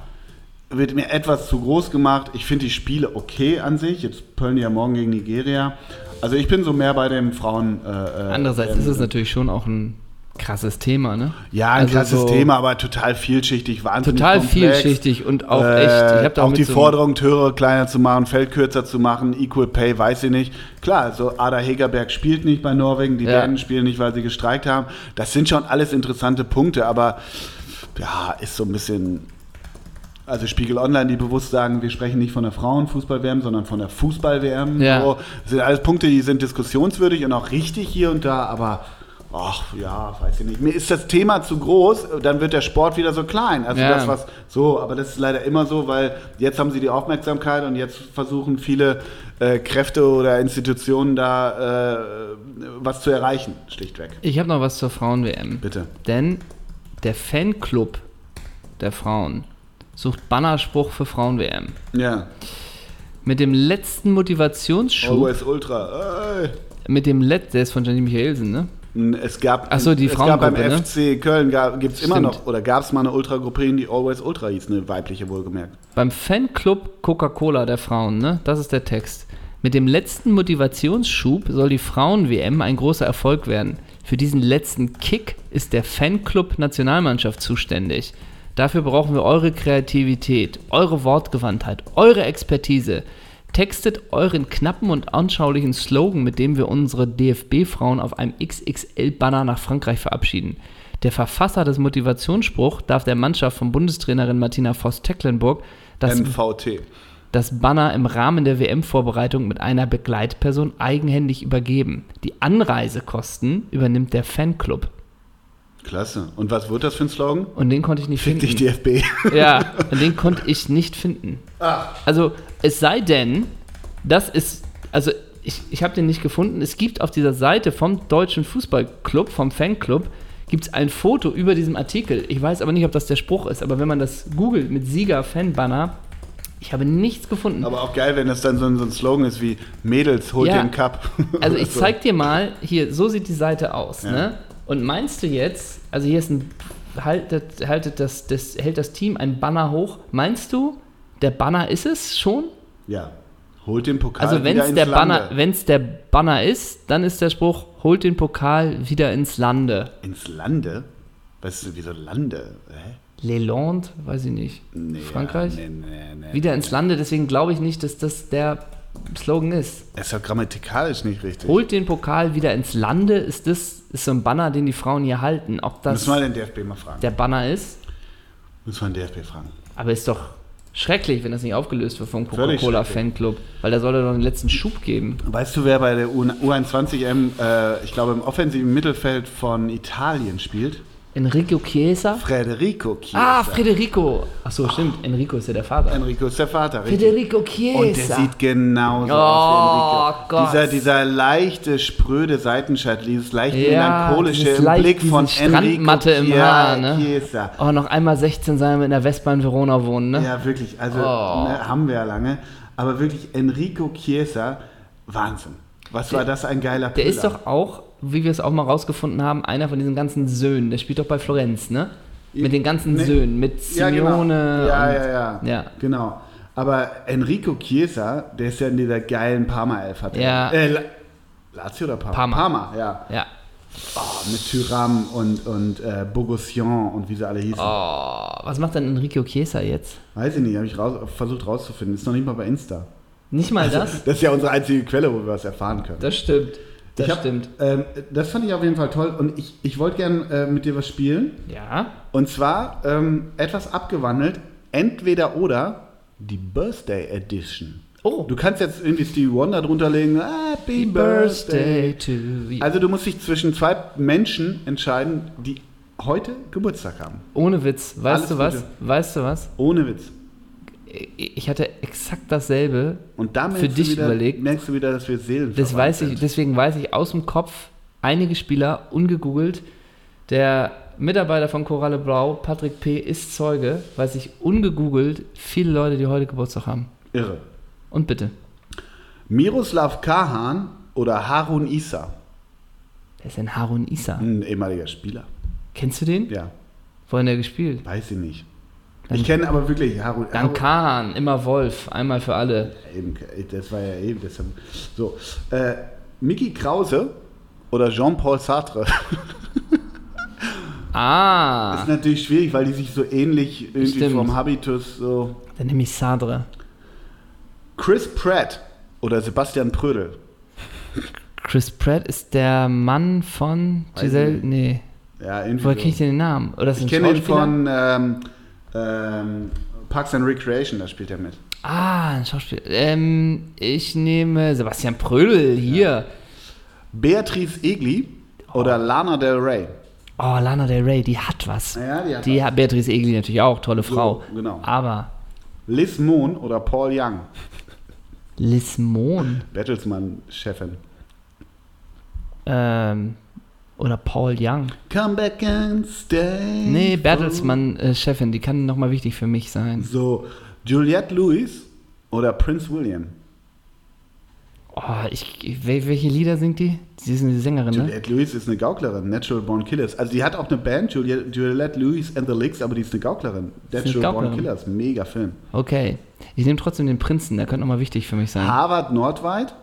wird mir etwas zu groß gemacht. Ich finde die Spiele okay an sich. Jetzt Pöln ja morgen gegen Nigeria. Also ich bin so mehr bei den Frauen. Äh, äh, Andererseits ähm, ist es natürlich schon auch ein krasses Thema, ne? Ja, ein Also krasses so Thema, aber total vielschichtig, wahnsinnig Total komplex. vielschichtig und auch Äh, echt. Ich hab da auch die so Forderung, Töre kleiner zu machen, Feld kürzer zu machen, Equal Pay, weiß ich nicht. Klar, so Ada Hegerberg spielt nicht bei Norwegen, die Ja. Dänen spielen nicht, weil sie gestreikt haben. Das sind schon alles interessante Punkte, aber ja, ist so ein bisschen. Also Spiegel Online, die bewusst sagen, wir sprechen nicht von der Frauenfußball-WM, sondern von der Fußball-WM. Ja. So, das sind alles Punkte, die sind diskussionswürdig und auch richtig hier und da, aber ach ja, weiß ich nicht. Mir ist das Thema zu groß, dann wird der Sport wieder so klein. Also Ja. das, was so, aber das ist leider immer so, weil jetzt haben sie die Aufmerksamkeit und jetzt versuchen viele äh, Kräfte oder Institutionen da äh, was zu erreichen, schlichtweg. Ich habe noch was zur Frauen-WM. Bitte. Denn der Fanclub der Frauen sucht Bannerspruch für Frauen-WM. Ja. Mit dem letzten Motivationsschub, Always Ultra. Ey. mit dem Let der ist von Janine Michaelsen, ne? Es gab, Ach so, die es gab beim ne? FC Köln gibt es immer noch, oder gab es mal eine Ultragruppe, die Always Ultra hieß, eine weibliche wohlgemerkt. Beim Fanclub Coca-Cola der Frauen, ne? Das ist der Text. Mit dem letzten Motivationsschub soll die Frauen-WM ein großer Erfolg werden. Für diesen letzten Kick ist der Fanclub Nationalmannschaft zuständig. Dafür brauchen wir eure Kreativität, eure Wortgewandtheit, eure Expertise. Textet euren knappen und anschaulichen Slogan, mit dem wir unsere DFB-Frauen auf einem XXL-Banner nach Frankreich verabschieden. Der Verfasser des Motivationsspruchs darf der Mannschaft von Bundestrainerin Martina Voss-Tecklenburg das, das Banner im Rahmen der WM-Vorbereitung mit einer Begleitperson eigenhändig übergeben. Die Anreisekosten übernimmt der Fanclub. Klasse. Und was wird das für ein Slogan? Und den konnte ich nicht Fick finden. dich DFB. Ja, und den konnte ich nicht finden. Also, es sei denn, das ist, also ich, ich habe den nicht gefunden. Es gibt auf dieser Seite vom Deutschen Fußballclub, vom Fanclub, gibt es ein Foto über diesem Artikel. Ich weiß aber nicht, ob das der Spruch ist, aber wenn man das googelt mit Sieger-Fan-Banner, ich habe nichts gefunden. Aber auch geil, wenn das dann so ein, so ein Slogan ist wie Mädels, holt Ja. den Cup. Also ich So. zeig dir mal, hier, so sieht die Seite aus, Ja. ne? Und meinst du jetzt, also hier ist ein, haltet, haltet das, das, hält das Team ein Banner hoch, meinst du, der Banner ist es schon? Ja. Holt den Pokal Also wenn wieder es ins der Lande. Banner, wenn's der Banner ist, dann ist der Spruch, holt den Pokal wieder ins Lande. Ins Lande? Was ist wieso Lande? Hä? Leland, weiß ich nicht. Nee, Frankreich? Nee, nee, nee. Wieder ins Lande, deswegen glaube ich nicht, dass das der Slogan ist. Es ist ja grammatikalisch nicht richtig. Holt den Pokal wieder ins Lande, ist das ist so ein Banner, den die Frauen hier halten. Ob das Müssen wir den DFB mal fragen. der Banner ist, Müssen wir den DFB fragen. aber ist doch schrecklich, wenn das nicht aufgelöst wird vom Völlig Coca-Cola schrecklich. Fanclub, weil da soll er doch den letzten Schub geben. Weißt du, wer bei der U- U21M, äh, ich glaube, im offensiven Mittelfeld von Italien spielt? Enrico Chiesa? Federico Chiesa. Ah, Federico. Ach so, stimmt. Enrico ist ja der Vater. Enrico ist der Vater, richtig. Federico Chiesa. Und der sieht genauso Oh, aus wie Enrico. Gott. Dieser, dieser leichte, spröde Seitenscheitel, dieses leicht Ja, melancholische leicht- Blick von Enrico Strandmatte im Haar, ne? Chiesa. Oh, noch einmal 16 sein mit einer Vespa in Verona wohnen, ne? Ja, wirklich. Also Oh. ne, haben wir ja lange. Aber wirklich, Enrico Chiesa, Wahnsinn. Was war das ein geiler Der ist doch auch, wie wir es auch mal rausgefunden haben, einer von diesen ganzen Söhnen. Der spielt doch bei Florenz, ne? Mit den ganzen Nee. Söhnen, mit ja, genau. Ja, und, ja, ja, ja. Genau. Aber Enrico Chiesa, der ist ja in dieser geilen Parma-Elf. hat. Ja. Äh, La Lazio oder Parma? Parma. Parma, ja. Ja. Oh, mit Tyram und, und äh, Bogossian und wie sie alle hießen. Oh, was macht denn Enrico Chiesa jetzt? Weiß ich nicht, habe ich raus, versucht rauszufinden. Ist noch nicht mal bei Insta. Nicht mal das? Das ist ja unsere einzige Quelle, wo wir was erfahren können. Das stimmt. Das hab, stimmt. Ähm, das fand ich auf jeden Fall toll und ich, ich wollte gern äh, mit dir was spielen. Ja. Und zwar ähm, etwas abgewandelt, entweder oder die Birthday Edition. Oh. Du kannst jetzt irgendwie Stevie Wonder drunter legen. Happy Birthday. to you. Also du musst dich zwischen zwei Menschen entscheiden, die heute Geburtstag haben. Ohne Witz. Weißt Alles du was? Gute. Weißt du was? Ohne Witz. Ich hatte exakt dasselbe. Und da Für dich wieder, überlegt. merkst du wieder, dass wir Seelen Das weiß ich, deswegen weiß ich aus dem Kopf einige Spieler ungegoogelt. Der Mitarbeiter von Koralle Blau, Patrick P., ist Zeuge, weiß ich ungegoogelt viele Leute, die heute Geburtstag haben. Irre. Und bitte. Miroslav Kahan oder Harun Issa. Wer ist denn Harun Issa? Ein ehemaliger Spieler. Kennst du den? Ja, Wo hat er gespielt? weiß ich nicht. Dann- ich kenne aber wirklich Harun. Dann Harun Kahn, immer Wolf, einmal für alle. eben, das war ja eben. Das, so, äh, Mickey Krause oder Jean-Paul Sartre. Ah, ist natürlich schwierig, weil die sich so ähnlich irgendwie Stimmt. vom Habitus so. dann nehme ich Sadre. Chris Pratt oder Sebastian Prödel. Chris Pratt ist der Mann von Giselle. Nee. Ja, irgendwie Woher so. kenne ich denn den Namen? Oder ist Ich kenne ihn von ähm, ähm, Parks and Recreation, da spielt er mit. Ah, ein Schauspieler. Ähm, ich nehme Sebastian Prödel hier. Beatrice Egli oder Lana Del Rey. Oh, Lana Del Rey, die hat was. Ja, die hat Die hat Beatrice Egli natürlich auch, tolle Frau. genau. Aber Liz Moon oder Paul Young. Liz Mohn Bertelsmann-Chefin. ähm, oder Paul Young. Come back and stay. Nee, Bertelsmann-Chefin, die kann nochmal wichtig für mich sein. So, Juliette Lewis oder Prince William. Oh, ich, wel- welche Lieder singt die? Sie ist eine Sängerin, ne? Juliette Lewis ist eine Gauklerin, Natural Born Killers. Also die hat auch eine Band, Juliette, Juliette Lewis and the Licks, aber die ist eine Gauklerin. eine Natural Born Gauklerin. Killers, mega Film. Okay. Ich nehme trotzdem den Prinzen, der könnte nochmal wichtig für mich sein. Harvard Nordweit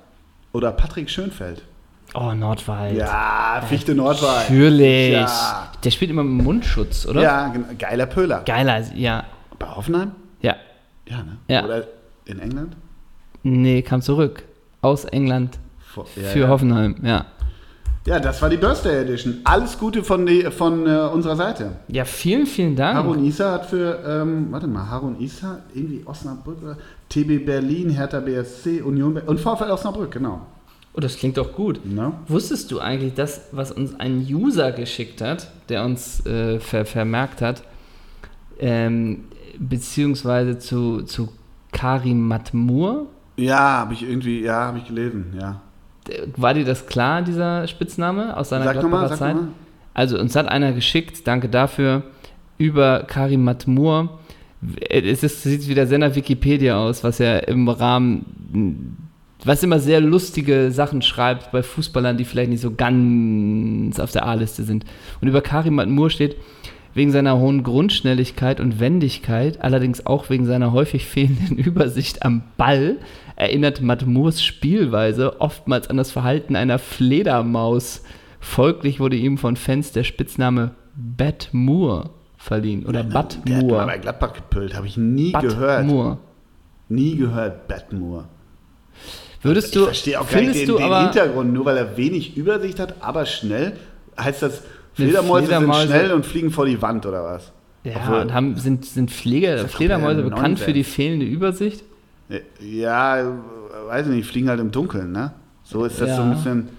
oder Patrick Schönfeld. Oh, Nordwald. Ja, Fichte Nordwald. Natürlich. Ja. Der spielt immer mit Mundschutz, oder? Ja, geiler Pöhler. Geiler, ja. Bei Hoffenheim? Ja. Ja, ne? Ja. Oder in England? Nee, kam zurück. Aus England Vor- ja, für ja. Hoffenheim, ja. Ja, das war die Birthday Edition. Alles Gute von, die, von äh, unserer Seite. Ja, vielen, vielen Dank. Harun Isa hat für, ähm, warte mal, Harun Isa, irgendwie Osnabrück oder TB Berlin, Hertha BSC, Union Ber- und VfL Osnabrück, genau. Oh, das klingt doch gut. Ne? Wusstest du eigentlich das, was uns ein User geschickt hat, der uns äh, ver vermerkt hat, ähm, beziehungsweise zu, zu Karim Matmur? Ja, habe ich irgendwie, ja, habe ich gelesen, ja. War dir das klar, dieser Spitzname aus seiner Sag sag Zeit? nochmal. Also uns hat einer geschickt, danke dafür, über Karim Matmur. Es ist, sieht wie der Sender Wikipedia aus, was ja im Rahmen, was immer sehr lustige Sachen schreibt bei Fußballern, die vielleicht nicht so ganz auf der A-Liste sind. Und über Karim Matmur steht, wegen seiner hohen Grundschnelligkeit und Wendigkeit, allerdings auch wegen seiner häufig fehlenden Übersicht am Ball, erinnert Matmurs Spielweise oftmals an das Verhalten einer Fledermaus. Folglich wurde ihm von Fans der Spitzname Bat Moore verliehen. Oder Bat Der hat mal Moore. bei Gladbach gepölt, habe ich nie Bat gehört. Moore. Nie gehört, Batmoor. Würdest Ich du, verstehe auch gar nicht den, du den Hintergrund. Nur weil er wenig Übersicht hat, aber schnell, heißt das, Fledermäuse, Fledermäuse- sind schnell und fliegen vor die Wand oder was? ja, Obwohl- und haben, sind, sind ja Fledermäuse bekannt für die fehlende Übersicht? Ja, weiß ich nicht, fliegen halt im Dunkeln, ne? So ist das so ein Ja. bisschen.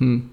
Hm.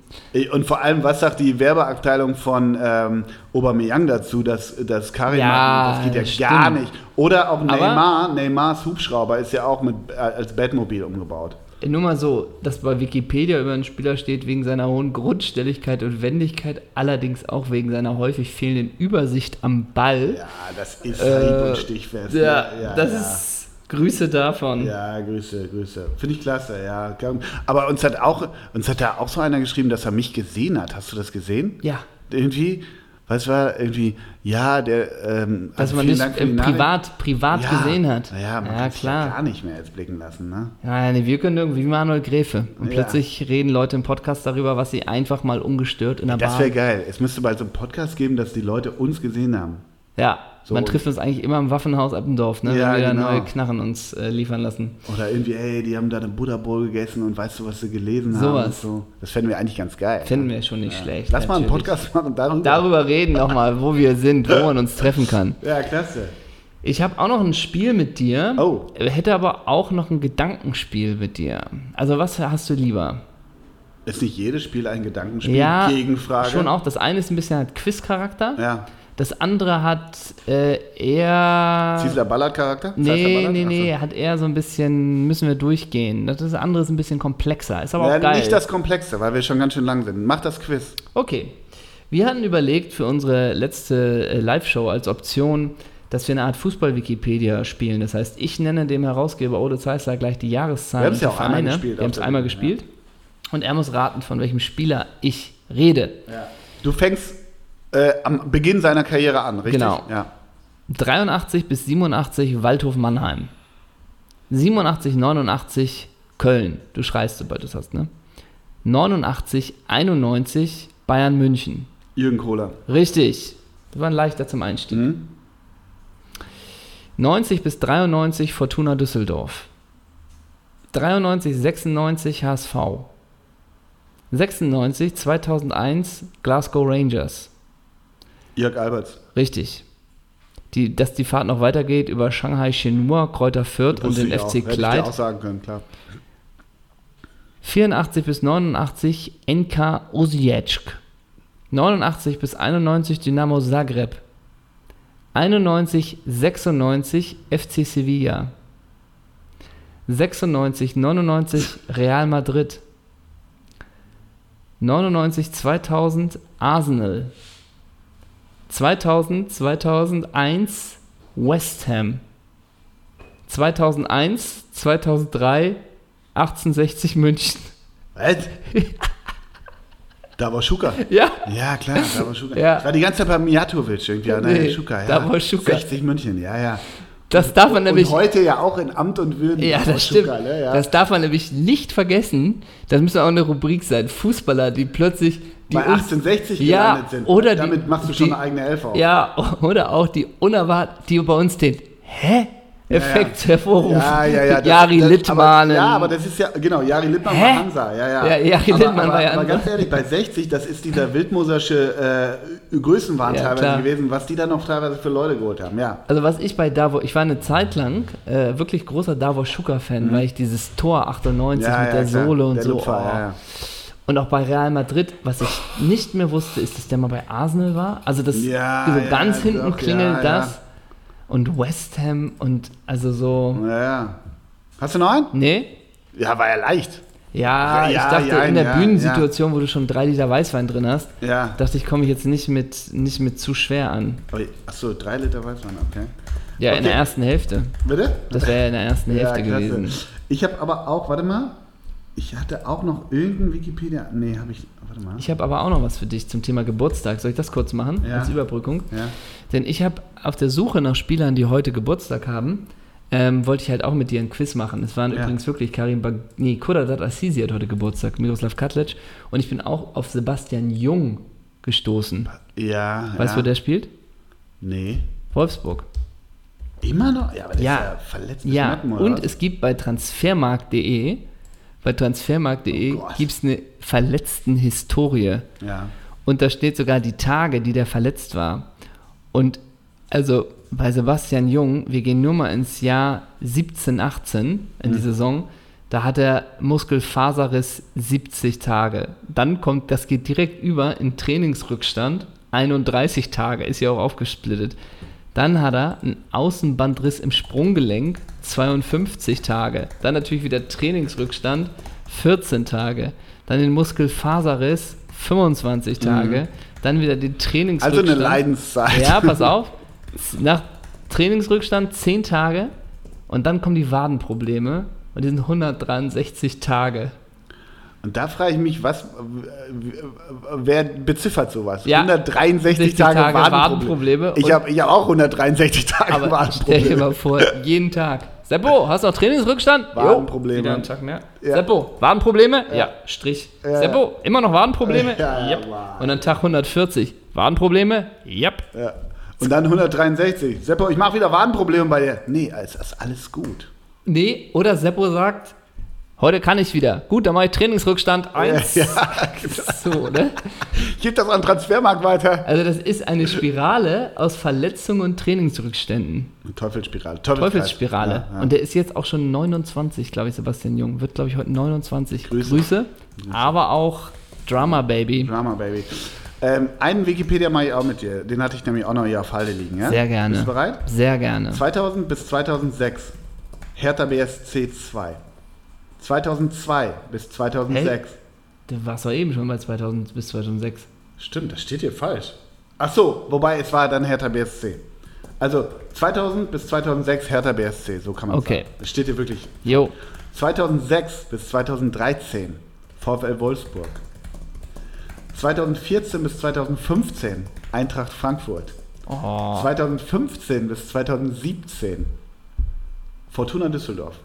Und vor allem, was sagt die Werbeabteilung von ähm, Aubameyang dazu, dass, dass Karim, Ja, das geht ja stimmt. gar nicht. Oder auch Aber- Neymar, Neymars Hubschrauber ist ja auch mit, äh, als Batmobil umgebaut. Nur mal so, dass bei Wikipedia über einen Spieler steht, wegen seiner hohen Grundstelligkeit und Wendigkeit, allerdings auch wegen seiner häufig fehlenden Übersicht am Ball. Ja, das ist Äh, hieb- und stichfest. Ja, ne? das ja. ist Grüße davon. Ja, Grüße, Grüße. Finde ich klasse, ja. Aber uns hat auch, uns hat da auch so einer geschrieben, dass er mich gesehen hat. Hast du das gesehen? Ja, Irgendwie, was war irgendwie, ja, der, ähm, dass also man für äh, privat, privat ja. gesehen hat. Ja, man ja kann sich klar. gar nicht mehr jetzt blicken lassen, ne? Ja, nee, wir können irgendwie wie Manuel Gräfe. Und Ja. plötzlich reden Leute im Podcast darüber, was sie einfach mal ungestört in der Das Bar. wäre geil. Es müsste bald so einen Podcast geben, dass die Leute uns gesehen haben. Ja, So. man trifft uns eigentlich immer im Waffenhaus Appendorf, ne, Ja, wenn wir da genau. neue Knarren uns äh, liefern lassen. Oder irgendwie, ey, die haben da eine Buddha Bowl gegessen und weißt du, was sie gelesen haben? Sowas. und So. Das fänden wir eigentlich ganz geil. Finden wir schon nicht schlecht. Lass mal einen natürlich. Podcast machen darüber. Darüber reden nochmal, wo wir sind, wo man uns treffen kann. Ja, klasse. Ich habe auch noch ein Spiel mit dir. Oh. Hätte aber auch noch ein Gedankenspiel mit dir. Also was hast du lieber? Ist nicht jedes Spiel ein Gedankenspiel? Ja, Gegenfrage. schon auch. Das eine ist ein bisschen halt Quiz-Charakter. Ja. Das andere hat äh, eher... Ziesler Ballard-Charakter? Nee, nee, Ballard? nee, Ach hat eher so ein bisschen, müssen wir durchgehen. Das andere ist ein bisschen komplexer. Ist aber Ja, auch geil. nicht das Komplexe, weil wir schon ganz schön lang sind. Mach das Quiz. Okay. Wir hatten überlegt für unsere letzte äh, Live-Show als Option, dass wir eine Art Fußball-Wikipedia spielen. Das heißt, ich nenne dem Herausgeber Ole Zeissler gleich die Jahreszahlen Wir haben's ja und auch einmal Vereine. gespielt Wir haben es einmal gespielt. Und er muss raten, von welchem Spieler ich rede. Du fängst äh, am Beginn seiner Karriere an, richtig? Genau. Ja. 83 bis 87 Waldhof Mannheim. 87, 89 Köln. Du schreist, sobald du es hast, ne? 89, 91 Bayern München. Jürgen Kohler. Richtig. Das war ein leichter zum Einstieg. Mhm. 90 bis 93 Fortuna Düsseldorf. 93, 96 HSV. 96, 2001 Glasgow Rangers. Jörg Alberts. Richtig. Die, dass die Fahrt noch weitergeht über Shanghai Shenhua, Kräuter Fürth und den ich auch. FC Hätte ich Clyde. auch sagen können, klar. 84 bis 89 NK Osijek. 89 bis 91 Dynamo Zagreb. 91, 96 FC Sevilla. 96, 99 Real Madrid. 99, 2000 Arsenal. 2000, 2001 West Ham. 2001, 2003 1860 München. Was? Da war Schuka. Ja, Ja, klar, da war Schuka. Ja. Ich war die ganze Zeit bei Mijatovic irgendwie. Nee, Nee, Schuka, ja. da war Schuka. 60 München, ja, ja. Das darf man nämlich. Und heute ja auch in Amt und Würden. Ja, das stimmt. Schuka, ne? ja. Das darf man nämlich nicht vergessen. Das müsste auch eine Rubrik sein. Fußballer, die plötzlich. Die bei uns- 1860 ja, gelandet sind. Oder die, Damit machst du schon die, eine eigene Elf auf. Ja, oder auch die unerwartet, die bei uns den Hä-Effekt hervorrufen. Ja, ja, ja. das- Jari das, Littmanen. Aber, ja, aber das ist ja, genau, Jari Littmann Hä? war Hansa. Ja, ja. Ja, Jari aber, Littmann aber, war ja Aber Hansa. ganz ehrlich, bei 60, das ist dieser Wildmosersche äh, Größenwahn Ja, teilweise klar. gewesen, was die da noch teilweise für Leute geholt haben. Ja. Also was ich bei Davos, ich war eine Zeit lang äh, wirklich großer Davos Schucker-Fan, weil ich dieses Tor 98 Mhm. ja, mit ja, der. Sohle und der so. Lupfer, oh. Und auch bei Real Madrid, was ich nicht mehr wusste, ist, dass der mal bei Arsenal war. Also das Ja, so ja, ganz hinten doch, klingelt ja, das. Und West Ham und also so. Ja, ja. Hast du noch einen? Nee? Ja, war ja leicht. Ja, ich dachte in der Bühnensituation, wo du schon drei Liter Weißwein drin hast, dachte ich, komme ich jetzt nicht mit, nicht mit zu schwer an. Achso, drei Liter Weißwein, okay. Ja, in Okay. der ersten Hälfte. Bitte? Das wäre ja in der ersten Hälfte gewesen. Ich habe aber auch, warte mal, ich hatte auch noch irgendeinen Wikipedia. Nee, habe ich, warte mal. Ich habe aber auch noch was für dich zum Thema Geburtstag. Soll ich das kurz machen Ja. als Überbrückung? ja. Denn ich habe auf der Suche nach Spielern, die heute Geburtstag haben, ähm, wollte ich halt auch mit dir ein Quiz machen. Es waren Ja. übrigens wirklich Karim Bag nee, Kudadat Assisi hat heute Geburtstag, Miroslav Katlec. Und ich bin auch auf Sebastian Jung gestoßen. Ja. Weißt du, ja. wo der spielt? Nee. Wolfsburg. Immer noch? Ja, aber der Ja. ist ja verletzt. Ja, und was? es gibt bei transfermarkt.de, bei transfermarkt.de Oh gibt es eine Verletzten-Historie. Ja. Und da steht sogar die Tage, die der verletzt war. Und also bei Sebastian Jung, wir gehen nur mal ins Jahr 17, 18 in die Saison, da hat er Muskelfaserriss 70 Tage. Dann kommt, das geht direkt über in Trainingsrückstand, 31 Tage, ist ja auch aufgesplittet. Dann hat er einen Außenbandriss im Sprunggelenk, 52 Tage. Dann natürlich wieder Trainingsrückstand, 14 Tage. Dann den Muskelfaserriss, 25 Tage. Dann wieder den Mhm. Also Trainingsrückstand. eine Leidenszeit. Ja, pass auf. Nach Trainingsrückstand 10 Tage und dann kommen die Wadenprobleme und die sind 163 Tage. Und da frage ich mich, was, wer beziffert sowas? Ja. 163 60 Tage, Tage Wadenprobleme. Wadenprobleme Ich habe ich hab auch 163 Tage Aber stell dir mal vor, jeden Tag. Seppo, hast du noch Trainingsrückstand? Jo, Wadenprobleme. Wieder einen Tag mehr. Ja. Seppo, Wadenprobleme? Ja, Strich. Ja. Seppo, immer noch Wadenprobleme? Ja, ja, Yep. wow. Und dann Tag 140. Wadenprobleme? Yep. Ja. Und dann 163. Seppo, ich mache wieder Wadenprobleme bei dir. Nee, es ist alles gut. Nee, oder Seppo sagt, heute kann ich wieder. Gut, dann mache ich Trainingsrückstand 1. Ja, So, ne? Gib das an den Transfermarkt weiter. Also das ist eine Spirale aus Verletzungen und Trainingsrückständen. Teufelsspirale. Teufelsspirale. Ja, ja. Und der ist jetzt auch schon 29, glaube ich, Sebastian Jung. Wird, glaube ich, heute 29. Grüße. Grüße. Aber auch Drama Baby. Drama Baby. Ähm, einen Wikipedia mache ich auch mit dir. Den hatte ich nämlich auch noch hier auf Halde liegen. Ja? Sehr gerne. Bist du bereit? Sehr gerne. 2000 bis 2006 Hertha BSC 2. 2002 bis 2006. Du warst doch eben schon bei 2000 bis 2006. Stimmt, das steht hier falsch. Ach so, wobei es war dann Hertha BSC. Also 2000 bis 2006 Hertha BSC, so kann man Okay. sagen. Das steht hier wirklich. Jo. 2006 bis 2013 VfL Wolfsburg. 2014 bis 2015 Eintracht Frankfurt. Oh. 2015 bis 2017 Fortuna Düsseldorf.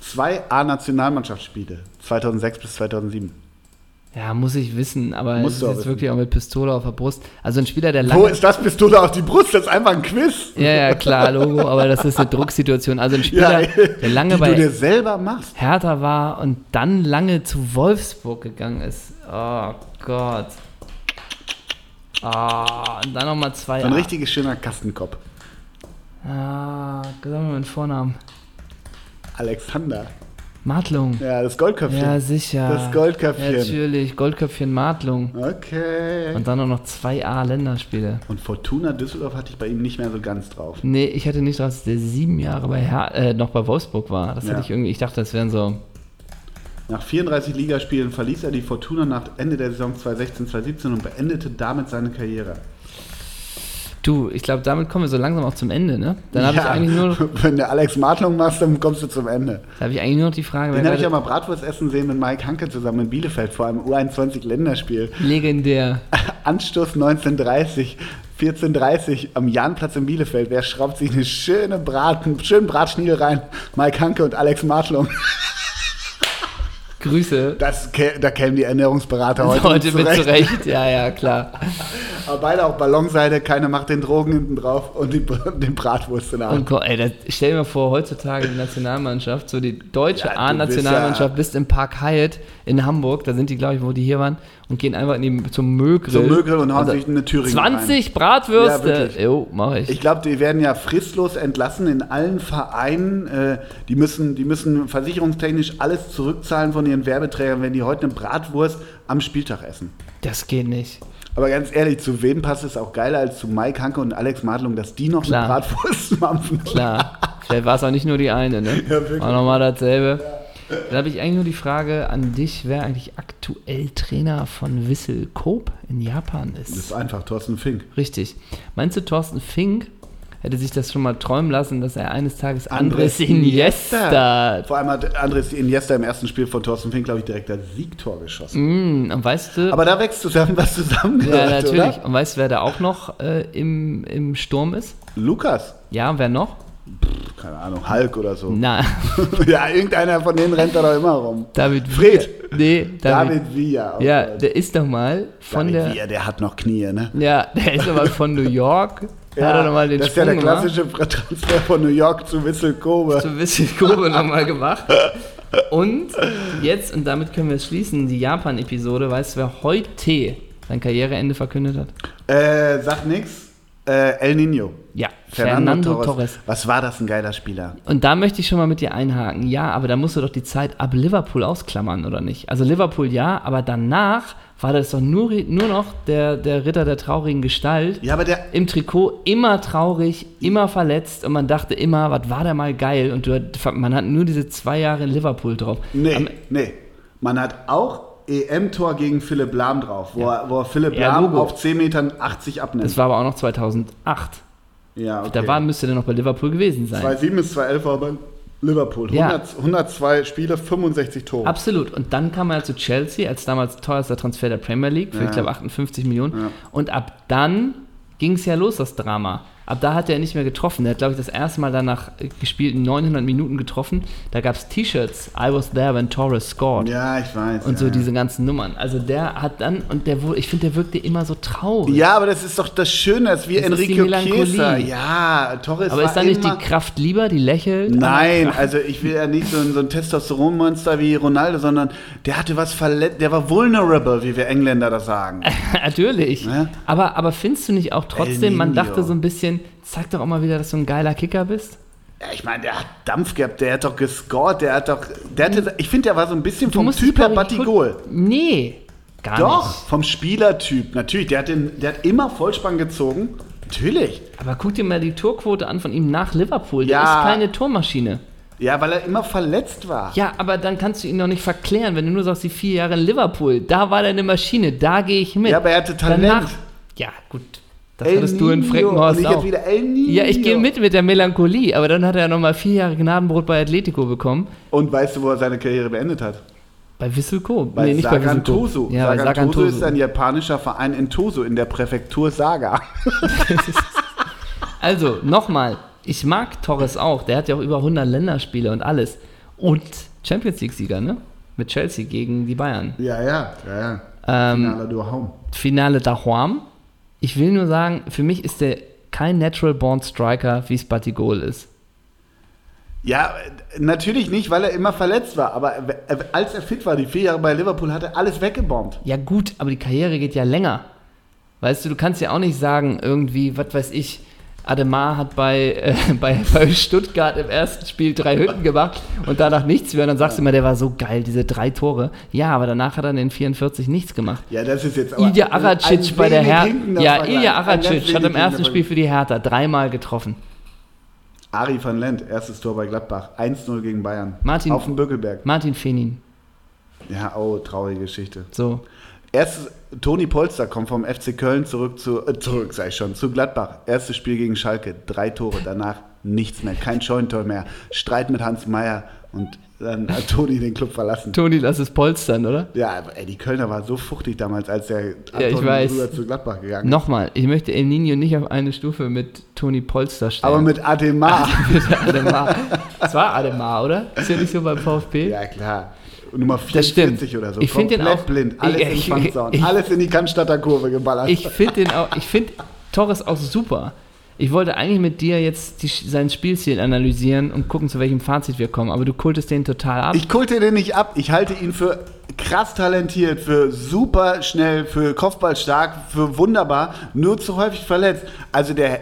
Zwei A-Nationalmannschaftsspiele 2006 bis 2007. Ja, muss ich wissen, aber Musst es du ist jetzt wissen. wirklich auch mit Pistole auf der Brust. Also ein Spieler, der Wo lange. ist das Pistole auf die Brust? Das ist einfach ein Quiz. Ja, ja, klar, Logo, aber das ist eine Drucksituation. Also ein Spieler, der lange die du bei dir selber machst. Hertha war und dann lange zu Wolfsburg gegangen ist. Oh Gott. Ah, und dann nochmal zwei. So ein A. richtig schöner Kastenkopf. Ah, sag mal meinen Vornamen. Alexander. Martlung. Ja, das Goldköpfchen. Ja, sicher. Das Goldköpfchen. Natürlich, Goldköpfchen Martlung. Okay. Und dann auch noch zwei A-Länderspiele. Und Fortuna Düsseldorf hatte ich bei ihm nicht mehr so ganz drauf. Nee, ich hatte nicht, dass der sieben Jahre bei Her äh, noch bei Wolfsburg war. Das Ja. hatte ich irgendwie, ich dachte, das wären so. Nach 34 Ligaspielen verließ er die Fortuna nach Ende der Saison 2016-2017 und beendete damit seine Karriere. Du, ich glaube, damit kommen wir so langsam auch zum Ende, ne? Dann habe ich Ja, eigentlich nur noch, Wenn der Alex Martlung machst, dann kommst du zum Ende. da habe ich eigentlich nur noch die Frage, Den habe ich ja mal Bratwurst essen sehen mit Mike Hanke zusammen in Bielefeld vor einem U21-Länderspiel. legendär. Anstoß 1930, 14.30 am Jahnplatz in Bielefeld. Wer schraubt sich eine schöne Braten, schönen Bratschniedel rein? Mike Hanke und Alex Martlung. Grüße. Das, da kämen die Ernährungsberater heute, Heute mit mit zurecht. zurecht. Ja, ja, klar. Aber beide auf Ballonseite, keiner macht den Drogen hinten drauf und die, den Bratwurst in der Hand. Und ey, das, stell dir mal vor, heutzutage die Nationalmannschaft, so die deutsche Ja, A-Nationalmannschaft, bist bist im Park Hyatt in Hamburg, da sind die, glaube ich, wo die hier waren, und gehen einfach in die, zum Müllgrill. Zum Müllgrill und hauen Also sich eine Thüringen 20 Ja, Bratwürste. wirklich. jo, mach ich. Ich glaube, die werden ja fristlos entlassen in allen Vereinen. Äh, die, müssen, die müssen versicherungstechnisch alles zurückzahlen von ihren Werbeträgern, wenn die heute eine Bratwurst am Spieltag essen. Das geht nicht. Aber ganz ehrlich, zu wem passt es auch geiler als zu Mike Hanke und Alex Madlung, dass die noch Klar. eine Bratwurst mampfen? Klar. Vielleicht war es auch nicht nur die eine, ne? Ja, wirklich. Auch nochmal dasselbe. Dann habe ich eigentlich nur die Frage an dich, wer eigentlich aktuell Trainer von Wissel Koop in Japan ist. Das ist einfach Thorsten Fink. Richtig. Meinst du, Thorsten Fink hätte sich das schon mal träumen lassen, dass er eines Tages Andres Andres Iniesta. Vor allem hat Andres Iniesta im ersten Spiel von Thorsten Fink, glaube ich, direkt das Siegtor geschossen. Mm, und weißt du, Aber da wächst zusammen, was zusammengehört, ja, natürlich. oder? Und weißt du, wer da auch noch äh, im, im Sturm ist? Lukas. Ja, wer noch? Keine Ahnung, Hulk oder so. Na, ja, irgendeiner von denen rennt da doch immer rum. David Fred. Nee, David. David Villa. oh ja, der ist doch mal von David der. Villa, der hat noch Knie, ne? Ja, der ist aber von New York. hat er nochmal den das ist ja Sprung der gemacht. klassische Transfer von New York zu Wissel Kobe. ein bisschen Kurve nochmal gemacht. Und jetzt, und damit können wir es schließen, die Japan-Episode, weißt du, wer heute sein Karriereende verkündet hat? Äh, sag nix. Äh, El Nino. Ja, Fernando, Torres. Was war das ein geiler Spieler? Und da möchte ich schon mal mit dir einhaken. Ja, aber da musst du doch die Zeit ab Liverpool ausklammern, oder nicht? Also Liverpool ja, aber danach war das doch nur, nur noch der, der Ritter der traurigen Gestalt. Ja, aber der. Im Trikot immer traurig, immer verletzt und man dachte immer, was war der mal geil? Und du, man hat nur diese zwei Jahre in Liverpool drauf. Nee, Am- nee. Man hat auch EM-Tor gegen Philipp Lahm drauf, wo, er, wo er Philipp Ja, Lahm Logo. auf 10 Metern 80 abnimmt. Das war aber auch noch 2008. ja, okay. Da war, müsste der noch bei Liverpool gewesen sein. 2007 bis 2011 war Liverpool. Ja. 100, 102 Spiele, 65 Tore. Absolut. Und dann kam er zu Chelsea als damals teuerster Transfer der Premier League für, Ja. ich glaube, 58 Millionen. Ja. Und ab dann ging es ja los, das Drama. Ab da hat er nicht mehr getroffen. Er hat, glaube ich, das erste Mal danach gespielt, 900 Minuten getroffen. Da gab es T-Shirts, I was there when Torres scored. Ja, ich weiß. Und ja. so diese ganzen Nummern. Also der hat dann, und der ich finde, der wirkte immer so traurig. Ja, aber das ist doch das Schöne, das ist wie Das Enrico. Chiesa. Ja, Torres Aber ist da nicht die Kraft lieber, die lächelt? Nein, also ich will ja nicht so ein, so ein Testosteronmonster wie Ronaldo, sondern der hatte was verletzt, der war vulnerable, wie wir Engländer das sagen. Natürlich. Ne? Aber, aber findest du nicht auch trotzdem, man dachte so ein bisschen, zeig doch auch mal wieder, dass du ein geiler Kicker bist? Ja, ich meine, der hat Dampf gehabt, der hat doch gescored, der hat doch, der hatte, ich finde, der war so ein bisschen vom Typ her Batigol. Nee, gar Doch, nicht. vom Spielertyp, natürlich, der hat, den, der hat immer Vollspann gezogen, natürlich. Aber guck dir mal die Torquote an von ihm nach Liverpool. Der Ja. ist keine Tormaschine. Ja, weil er immer verletzt war. Ja, aber dann kannst du ihn doch nicht verklären, wenn du nur sagst, die vier Jahre in Liverpool, da war der eine Maschine, da gehe ich mit. Ja, aber er hatte Talent. Danach, ja, gut. Das El hattest du in. Freckenhorst Und ich auch. wieder El Nino. Ja, ich gehe mit mit der Melancholie, aber dann hat er nochmal vier Jahre Gnadenbrot bei Atletico bekommen. Und weißt du, wo er seine Karriere beendet hat? Bei Wissel Kobe. Bei nee, nicht bei Sagantoso. Kobe. Ja, bei Sagantoso Sagantoso. ist ein japanischer Verein in Toso in der Präfektur Saga. Also, nochmal, ich mag Torres auch. Der hat ja auch über 100 Länderspiele und alles. Und Champions League-Sieger, ne? Mit Chelsea gegen die Bayern. Ja, ja, ja, ja. Ähm, Finale Durham. Finale Dahuam. Ich will nur sagen, für mich ist der kein Natural Born Striker, wie es Batigol ist. Ja, natürlich nicht, weil er immer verletzt war. Aber äh, als er fit war, die vier Jahre bei Liverpool, hat er alles weggebombt. Ja, gut, aber die Karriere geht ja länger. Weißt du, du kannst ja auch nicht sagen, irgendwie, was weiß ich, Ademar hat bei, äh, bei, bei Stuttgart im ersten Spiel drei Hütten gemacht und danach nichts mehr. Und dann sagst du immer, der war so geil, diese drei Tore. Ja, aber danach hat er in den 44 nichts gemacht. Ja, das ist jetzt aber Ilja ein Aracic bei der Hertha. Ja, ganz Aracic hat im ersten Spiel für die Hertha dreimal getroffen. Ari van Lent, erstes Tor bei Gladbach. 1-0 gegen Bayern. Martin- Auf dem Böckelberg. Martin Fenin. Ja, oh, traurige Geschichte. So. Erstes, Toni Polster kommt vom FC Köln zurück zu, äh, zurück ich schon, zu Gladbach. Erstes Spiel gegen Schalke, drei Tore, danach nichts mehr, kein Scheunentor mehr. Streit mit Hans Meyer und dann hat Toni den Club verlassen. Toni, lass es polstern, oder? Ja, ey, die Kölner war so fuchtig damals, als der Ja, ich weiß. rüber zu Gladbach gegangen ist. Nochmal, ich möchte El Nino nicht auf eine Stufe mit Toni Polster stellen. Aber mit Ademar. mit Ademar. Es war Ademar, oder? Ist ja nicht so beim VfB? ja, klar. Nummer Das stimmt. 44 oder so. Ich find den auch- blind. Alles ich- in ich- ich- Alles in die Cannstatter Kurve geballert. Ich finde den auch, ich finde Torres auch super. Ich wollte eigentlich mit dir jetzt die, sein Spielstil analysieren und gucken, zu welchem Fazit wir kommen, aber du kultest den total ab. Ich kulte den nicht ab. Ich halte ihn für krass talentiert, für super schnell, für Kopfball stark, für wunderbar, nur zu häufig verletzt. Also der,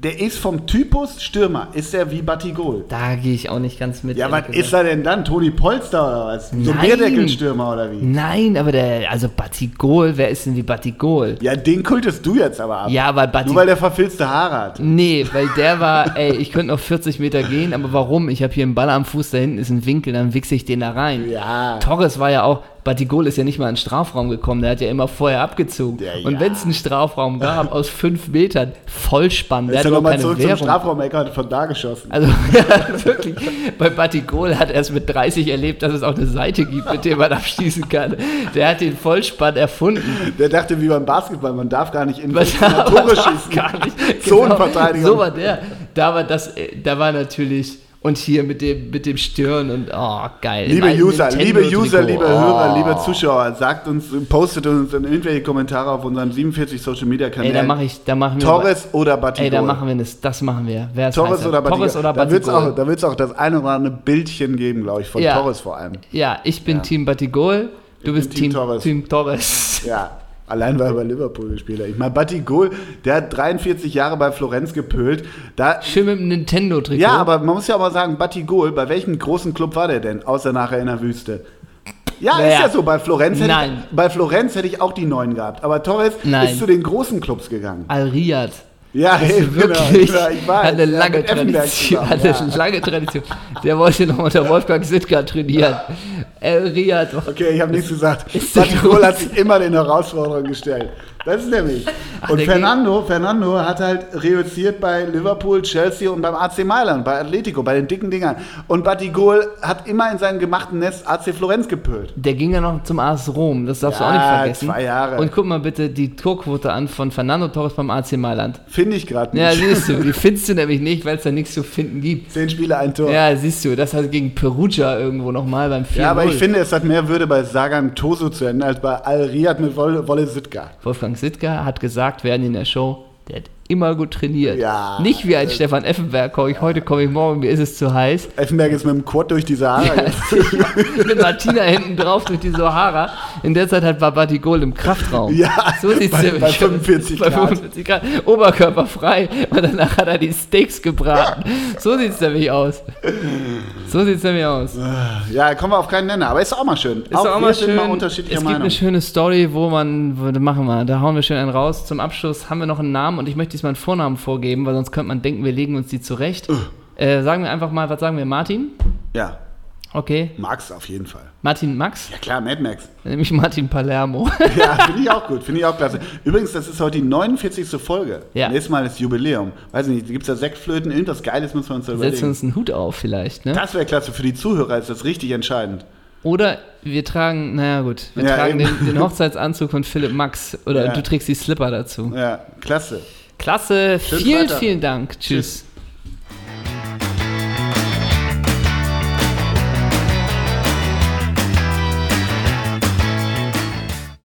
der ist vom Typus Stürmer, ist er wie Batigol. da gehe ich auch nicht ganz mit. Ja, was ist er denn dann? Toni Polster oder was? So ein. Bierdeckelstürmer oder wie? Nein, aber der, also Batigol, wer ist denn wie Batigol? Ja, den kultest du jetzt aber ab. Ja, weil Nur Batigol. weil der verfilzte Haare hat. Nee, weil der war, ey, ich könnte noch 40 Meter gehen, aber warum? Ich habe hier einen Ball am Fuß, da hinten ist ein Winkel, dann wichse ich den da rein. Ja. Torres war ja auch, Batigol ist ja nicht mal in den Strafraum gekommen, der hat ja immer vorher abgezogen. Ja, Und ja. wenn es einen Strafraum gab, aus fünf Metern, Vollspann, Er der ist hat ja nochmal zurück zum Währung. Strafraum-Ecker und von da geschossen. Also ja, wirklich, bei Batigol hat er es mit 30 erlebt, dass es auch eine Seite gibt, mit der man abschließen kann. Der hat den Vollspann erfunden. Der dachte wie beim Basketball, man darf gar nicht in 15er Tore schießen. Gar nicht. Zonenverteidigung. So war der. Da war das, äh, da war natürlich und hier mit dem mit dem Stirn und oh geil. Liebe User, liebe. User, liebe Oh. Hörer, liebe Zuschauer, sagt uns, postet uns in irgendwelche Kommentare auf unseren 47 Social Media Ey, da Kanälen. mache ich, da machen wir. Torres oder Batigol? Ey, da machen wir das. Das machen wir. Wer Torres oder Batigol? Torres oder da wird es Batigol? auch, da wird's auch das eine oder andere Bildchen geben, glaube ich, von Ja. Torres vor allem. Ja, ich bin Team Batigol. Du bist Team Team, Torres. Team Torres. Ja, allein weil er bei Liverpool gespielt hat. Ich meine, Batigol, der hat 43 Jahre bei Florenz gepölt. Da, Schön mit dem Nintendo-Trikot. ja, aber man muss ja auch mal sagen, Batigol, bei welchem großen Club war der denn, außer nachher in der Wüste? Ja, ist Naja. ja so. Bei Florenz, hätte Nein. ich, bei Florenz hätte ich auch die neun gehabt. Aber Torres Nein. ist zu den großen Clubs gegangen. Al-Riyad. Ja, hey, wirklich genau, ich weiß. hat eine Ja, lange Tradition. zusammen, Hat eine ja. lange Tradition. Der wollte noch unter Wolfgang Sittger trainieren. El Riyad. Okay, ich habe nichts gesagt. Batigol groß. hat sich immer den Herausforderungen gestellt. Das ist nämlich. Und der Fernando, Fernando hat halt reüssiert bei Liverpool, Chelsea und beim AC Mailand, bei Atletico, bei den dicken Dingern. Und Batigol hat immer in seinem gemachten Nest AC Florenz gepölt. Der ging ja noch zum AS Rom, das darfst du Ja, auch nicht vergessen. zwei Jahre. Und guck mal bitte die Torquote an von Fernando Torres beim AC Mailand. Finde ich gerade Ja, nicht. siehst du, die findest du nämlich nicht, weil es da nichts zu finden gibt. Zehn Spiele, ein Tor. Ja, siehst du, das hat gegen Perugia irgendwo nochmal beim 4 Ja, aber ich finde, es hat mehr Würde bei Sagan Toso zu enden als bei Al Riyad mit Wolle, Wolle Sitka. Wolfgang Sittger hat gesagt während in der Show, der hat immer gut trainiert. Ja. Nicht wie ein Stefan Effenberg, komm ich heute, komme ich morgen, mir ist es zu heiß. Effenberg ist mit dem Quad durch die Sahara. Mit Martina hinten drauf durch die Sahara. In der Zeit hat Babati Gold im Kraftraum. Ja, so sieht's bei- nämlich bei aus. 45 Bei Grad. 45 Grad. Oberkörper frei. Und danach hat er die Steaks gebraten. So sieht's nämlich aus. So sieht's nämlich aus. ja, kommen wir auf keinen Nenner. Aber ist auch mal schön. Ist auch wir mal schön. mal es gibt Meinung. eine schöne Story, wo man, machen wir, da hauen wir schön einen raus. Zum Abschluss haben wir noch einen Namen und ich möchte diesmal einen Vornamen vorgeben, weil sonst könnte man denken, wir legen uns die zurecht. Äh, sagen wir einfach mal, was sagen wir, Martin? Ja, Okay. Max auf jeden Fall. Martin Max, Ja klar, Mad Max. nämlich Martin Palermo. Ja, finde ich auch gut, finde ich auch klasse. Übrigens, das ist heute die 49. Folge. Ja. Nächstes Mal ist Jubiläum. Weiß nicht, gibt es da Sektflöten, irgendwas Geiles müssen wir uns da Setzen wir überlegen. uns einen Hut auf vielleicht, ne? Das wäre klasse, für die Zuhörer ist das richtig entscheidend. Oder wir tragen, naja gut, wir Ja, tragen den, den Hochzeitsanzug von Philipp Max oder Ja. du trägst die Slipper dazu. Ja, klasse. Klasse, Schönen vielen, Freitag. vielen Dank. Tschüss. Tschüss.